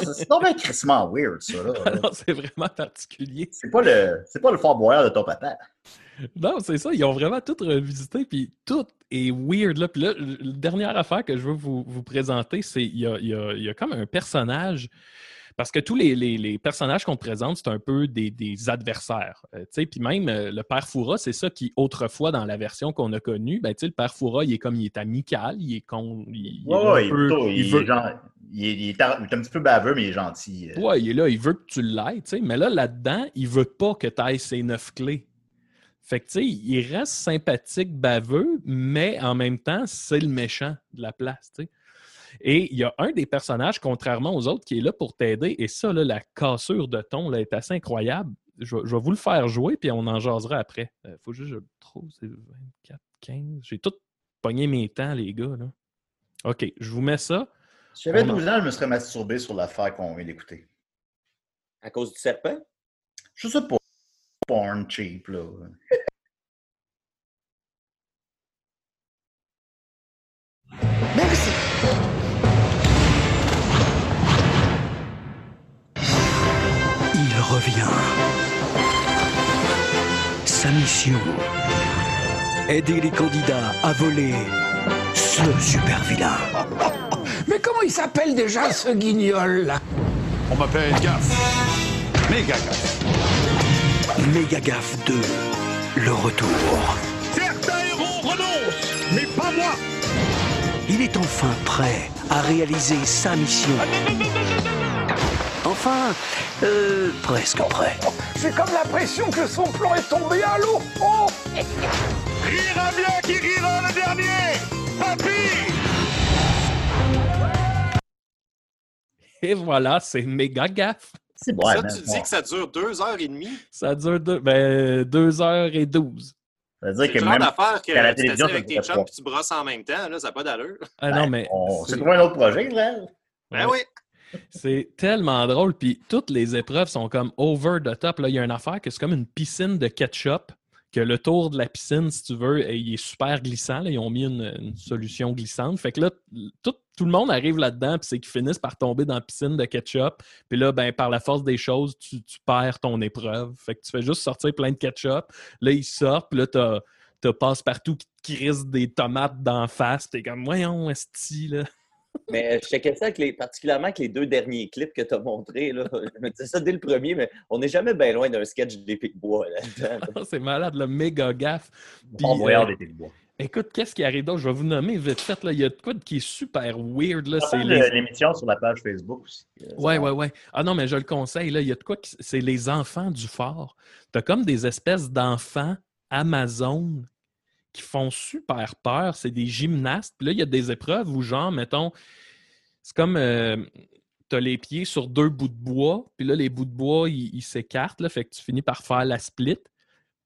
Ça, C'est crissement weird, ça. Là. C'est vraiment particulier. C'est pas le, c'est pas le fort boyard de ton papa. Non, c'est ça. Ils ont vraiment tout revisité, puis tout est weird. Là. Puis là, la dernière affaire que je veux vous, vous présenter, c'est il y a, il y a- il y a comme un personnage. Parce que tous les, les- les personnages qu'on te présente, c'est un peu des, des adversaires. Euh, puis même euh, le père Foura, c'est ça qui, autrefois, dans la version qu'on a connue, ben, le père Foura, il est comme il est amical, il est con. Il, il est un petit peu baveux, mais il est gentil. euh. Ouais, il est là, il veut que tu l'aides. Mais là, là-dedans, il veut pas que tu ailles ses neuf clés. Fait que, tu sais, il reste sympathique, baveux, mais en même temps, c'est le méchant de la place, tu sais. Et il y a un des personnages, contrairement aux autres, qui est là pour t'aider. Et ça, là, la cassure de ton là, est assez incroyable. Je, vais- je vais vous le faire jouer, puis on en jasera après. Il faut juste que je le trouve. C'est 24, 15. J'ai tout pogné mes temps, les gars. Là. OK, je vous mets ça. Si j'avais On en- 12 ans, je me serais masturbé sur l'affaire qu'on vient d'écouter. À cause du serpent? Je sais pas. Porn cheap, là. Merci. Il revient. Sa mission aider les candidats à voler ce super vilain. Mais comment il s'appelle déjà ce guignol là On m'appelle Gaff. Méga Gaff. Méga Gaffe 2, le retour. Certains héros renoncent, mais pas moi Il est enfin prêt à réaliser sa mission. Enfin, euh, presque prêt. J'ai comme l'impression que son plan est tombé à l'eau. Oh Rira bien qui rira le dernier Papy Et voilà, c'est méga gaffe. C'est ça, tu dis que ça dure deux heures et demie? Ça dure deux, ben, deux heures et douze. Ça veut C'est dire que le genre même d'affaire que la tu télévision, t'assieds avec tes chums et tu brosses en même temps, là, ça n'a pas d'allure. Ah non, mais. On c'est- s'est trouvé un autre projet, Israël. Ben oui. C'est tellement drôle. Puis toutes les épreuves sont comme over the top. Là, il y a une affaire que c'est comme une piscine de ketchup. Que le tour de la piscine, si tu veux, il est super glissant. Ils ont mis une, solution glissante. Fait que là, tout, le monde arrive là-dedans, puis c'est qu'ils finissent par tomber dans la piscine de ketchup. Puis là, ben, par la force des choses, tu, perds ton épreuve. Fait que tu fais juste sortir plein de ketchup. Là, ils sortent, puis là, t'as, t'as passe-partout qui te des tomates d'en face. T'es comme, voyons, esti, là. Mais je checkais ça avec les, particulièrement avec les deux derniers clips que tu as montrés. Là. Je me disais ça dès le premier, mais on n'est jamais bien loin d'un sketch des Pic-Bois là-dedans. c'est malade, le méga gaffe. Puis, euh, des Pic-Bois. Écoute, qu'est-ce qui arrive d'autre? Je vais vous nommer vite fait. Là. Il y a de quoi qui est super weird. Là. C'est les... l'émission sur la page Facebook aussi. Ouais, ça- ouais, ouais. Ah non, mais je le conseille. Là. Il y a de quoi qui... C'est les enfants du fort. T'as comme des espèces d'enfants Amazon qui font super peur. C'est des gymnastes. Puis là, il y a des épreuves où, genre, mettons, c'est comme. euh, T'as les pieds sur deux bouts de bois, puis là, les bouts de bois, ils s'écartent, fait que tu finis par faire la split.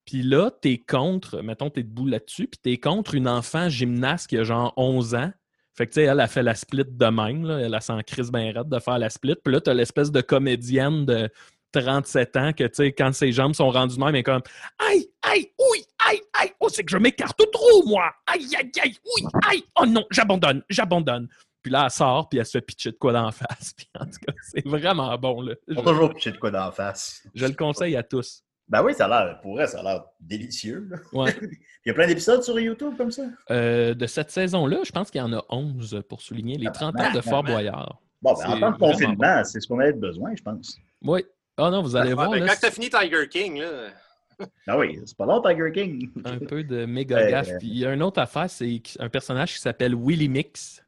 Puis là, t'es contre, mettons, t'es debout là-dessus, puis t'es contre une enfant gymnaste qui a genre 11 ans. Fait que, tu sais, elle a fait la split de même, là. Elle a s'en crise bien raide de faire la split. Puis là, t'as l'espèce de comédienne de 37 ans que, tu sais, quand ses jambes sont rendues même, elle est comme Aïe, aïe, aïe, aïe, oh, c'est que je m'écarte trop, moi. Aïe, aïe, aïe, oui, aïe, oh non, j'abandonne, j'abandonne. Puis là, elle sort, puis elle se fait pitcher de quoi d'en face. Puis en tout cas, c'est vraiment bon, là. On Je, toujours pitché de quoi d'en face. je le conseille à tous. Ben oui, ça a l'air, pour vrai, ça a l'air délicieux. là. Ouais. Il y a plein d'épisodes sur YouTube comme ça? Euh, de cette saison-là, je pense qu'il y en a 11 pour souligner les 30 ans de Fort Boyard. Bon, ben, en de vraiment confinement, c'est ce qu'on avait besoin, je pense. Oui. Ah non, vous allez Ouais, voir. ben, là, quand tu as fini Tiger King, là, Ah oui, c'est pas long, Tiger King. un peu de méga Euh, gaffe. Puis il y a une autre affaire, c'est un personnage qui s'appelle Willy Mix.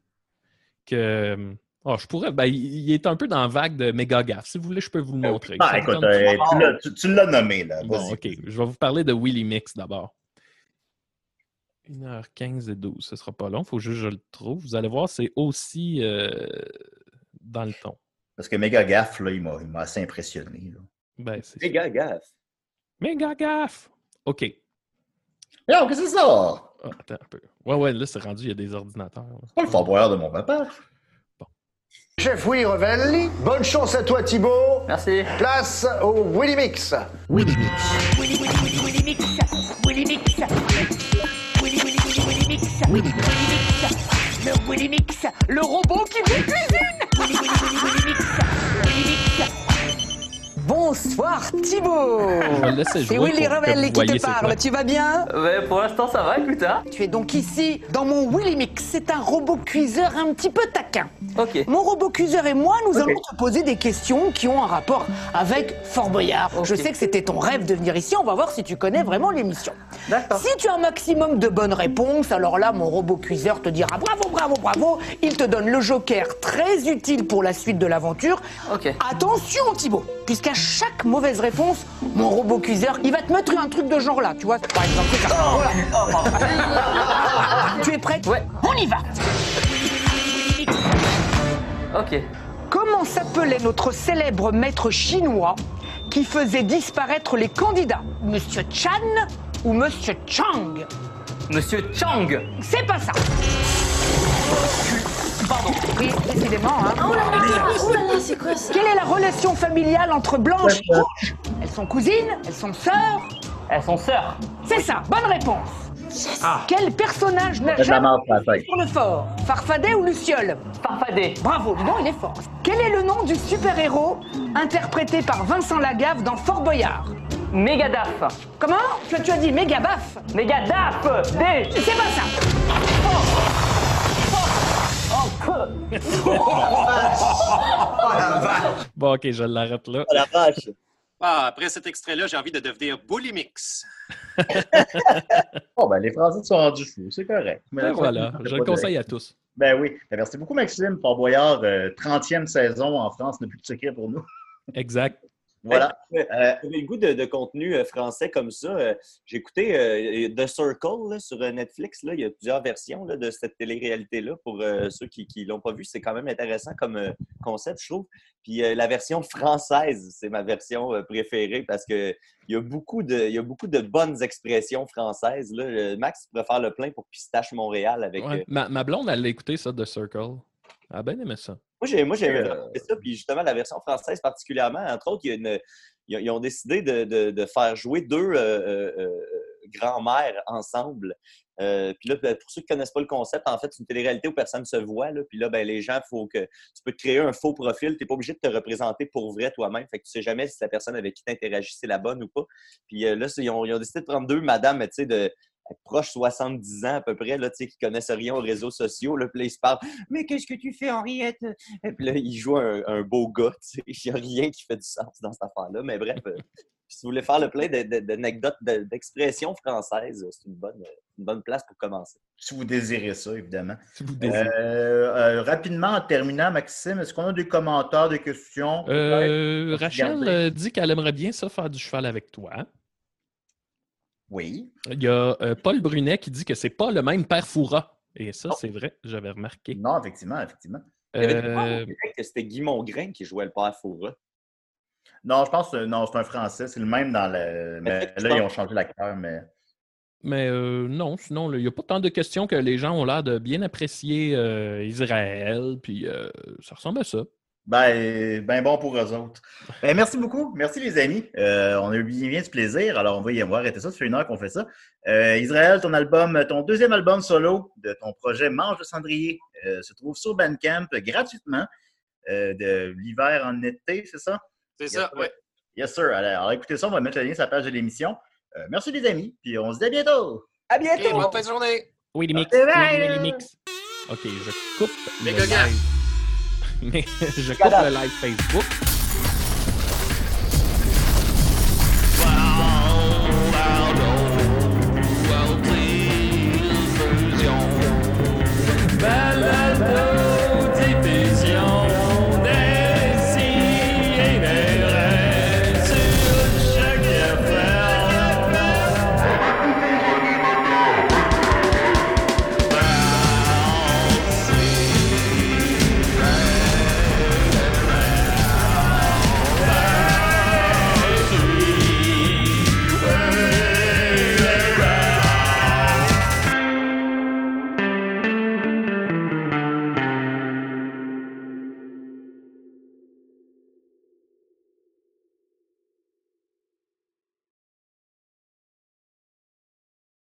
Que. Oh, je pourrais. Ben, il est un peu dans la vague de méga gaffe. Si vous voulez, je peux vous le montrer. Ah, écoute, euh, tu l'as- nommé, là. Bon. OK. Je vais vous parler de Willy Mix d'abord. 1h15 et 12. Ce sera pas long. Il faut juste que je le trouve. Vous allez voir, c'est aussi euh, dans le ton. Parce que Méga Gaff, là, il m'a assez impressionné. là. Ben, c'est Méga gaffe. Méga gaffe. OK. Non, qu'est-ce que c'est ça? Ah, attends un peu. Ouais, ouais, là, c'est rendu, il y a des ordinateurs. là. C'est pas le Fort Boyard de mon papa. Chef Willy Revelli, bonne chance à toi Thibaut. Merci. Place au Willy Mix. Willy Mix. Willy Willy Willy Willy Mix. Willy Mix. Willy Willy Willy Willy Mix. Willy Mix. Le Willy Mix. Le robot qui vous cuisine. Willy Willy Willy Willy Bonsoir Thibaut laisser C'est Willy vous qui te parle, tu vas bien Ouais, pour l'instant ça va, écoute, hein Tu es donc ici dans mon Willy Mix, c'est un robot cuiseur un petit peu taquin. Ok. Mon robot cuiseur et moi, nous allons te poser des questions qui ont un rapport avec Fort Boyard. Je sais que c'était ton rêve de venir ici, on va voir si tu connais vraiment l'émission. D'accord. Si tu as un maximum de bonnes réponses, alors là, mon robot cuiseur te dira bravo, bravo, bravo. Il te donne le joker très utile pour la suite de l'aventure. Ok. Attention, Thibaut, puisqu'à chaque mauvaise réponse, mon robot cuiseur, il va te mettre un truc de genre là, tu vois. Par exemple, c'est ça. Voilà. Oh, pardon. tu es prête? Ouais. On y va Ok. Comment s'appelait notre célèbre maître chinois qui faisait disparaître les candidats? Monsieur Chan ou Monsieur Chang? Monsieur Chang. C'est pas ça. Pardon. Oui, décidément, hein. Oh là là, oh là là, c'est quoi ça Quelle est la relation familiale entre Blanche et Rouge Elles sont cousines Elles sont sœurs Elles sont sœurs. C'est ça, bonne réponse. Ah. Quel personnage n'a jamais marde sur le fort Farfadet ou Luciole Farfadet. Bravo, dis donc, il est fort. Quel est le nom du super-héros interprété par Vincent Lagaffe dans Fort Boyard Mégadaf. Comment? Tu, tu as dit méga baf Mégadaf. D. C'est pas ça. Bon, OK, je l'arrête là. Oh la vache! Ah, après cet extrait-là, j'ai envie de devenir Bully Mix. Bon, ben, les Français sont rendus fous, c'est correct. Mais Ben la voilà, France, je pas le conseille à tous. Ben oui. Ben, merci beaucoup, Maxime. Fort Boyard, euh, 30e saison en France, n'a plus de secret pour nous. Exact. Voilà. Euh, J'avais le goût de, de contenu euh, français comme ça? Euh, J'ai écouté euh, The Circle là, sur euh, Netflix. Là. Il y a plusieurs versions là, de cette télé-réalité-là. Pour euh, ceux qui ne l'ont pas vu, c'est quand même intéressant comme euh, concept, je trouve. Puis euh, la version française, c'est ma version euh, préférée parce que il y, a beaucoup de, il y a beaucoup de bonnes expressions françaises. Là. Euh, Max pourrait faire le plein pour Pistache Montréal avec. Ouais. euh, Ma, ma blonde, elle l'a écouté, ça, The Circle. Elle a bien aimé ça. Moi, j'ai, moi, j'aimais Euh, ça. Puis justement, la version française particulièrement, entre autres, il y a une, ils, ont, décidé de, de- de faire jouer deux euh, euh, euh, grands-mères ensemble. Euh, puis là, pour ceux qui ne connaissent pas le concept, en fait, c'est une télé-réalité où personne ne se voit. Là. Puis là, ben, les gens, faut que tu peux te créer un faux profil. Tu n'es pas obligé de te représenter pour vrai toi-même. Fait que tu sais jamais si la personne avec qui tu interagis, c'est la bonne ou pas. Puis là, ils ont, ils ont décidé de prendre deux madames, tu sais, de proche 70 ans à peu près, là, tu sais, qui connaissent rien aux réseaux sociaux. Là, puis là, ils se parlent « Mais qu'est-ce que tu fais, Henriette? » Et puis là, ils jouent un, un beau gars. tu sais. Il n'y a rien qui fait du sens dans cette affaire-là. Mais bref, euh, si vous voulez faire le plein de- de- d'anecdotes, de- d'expressions françaises, c'est une bonne, une bonne place pour commencer. Si vous désirez ça, évidemment. Si vous désirez. Euh, euh, rapidement, en terminant, Maxime, est-ce qu'on a des commentaires, des questions? Euh? Rachel euh, dit qu'elle aimerait bien ça faire du cheval avec toi. Oui. Il y a euh, Paul Brunet qui dit que c'est pas le même père Foura. Et ça, c'est vrai, j'avais remarqué. Non, effectivement, effectivement. Il y avait Euh, que c'était Guy Mongrain qui jouait le père Foura. Non, je pense que non, c'est un français. C'est le même dans le. Mais là, ils ont changé l'acteur, mais. Mais euh, non, sinon, il n'y a pas tant de questions que les gens ont l'air de bien apprécier euh, Israël, puis euh, ça ressemble à ça. Ben, ben bon pour eux autres. Ben, merci beaucoup. Merci, les amis. Euh, on a eu bien, bien du plaisir. Alors, on va, y, va arrêter ça. Ça fait une heure qu'on fait ça. Euh, Israël, ton album, ton deuxième album solo de ton projet Mange de cendrier euh, se trouve sur Bandcamp gratuitement euh, de l'hiver en été, c'est ça? C'est ça, oui. Yes, sir. Alors, alors, écoutez ça, on va mettre le lien sur la page de l'émission. Euh, merci, les amis. Puis on se dit à bientôt. À bientôt! bonne fin de journée. Oui, les mix. Oui, les. OK, je coupe Mais le gaga. live. Mais je coupe le live Facebook.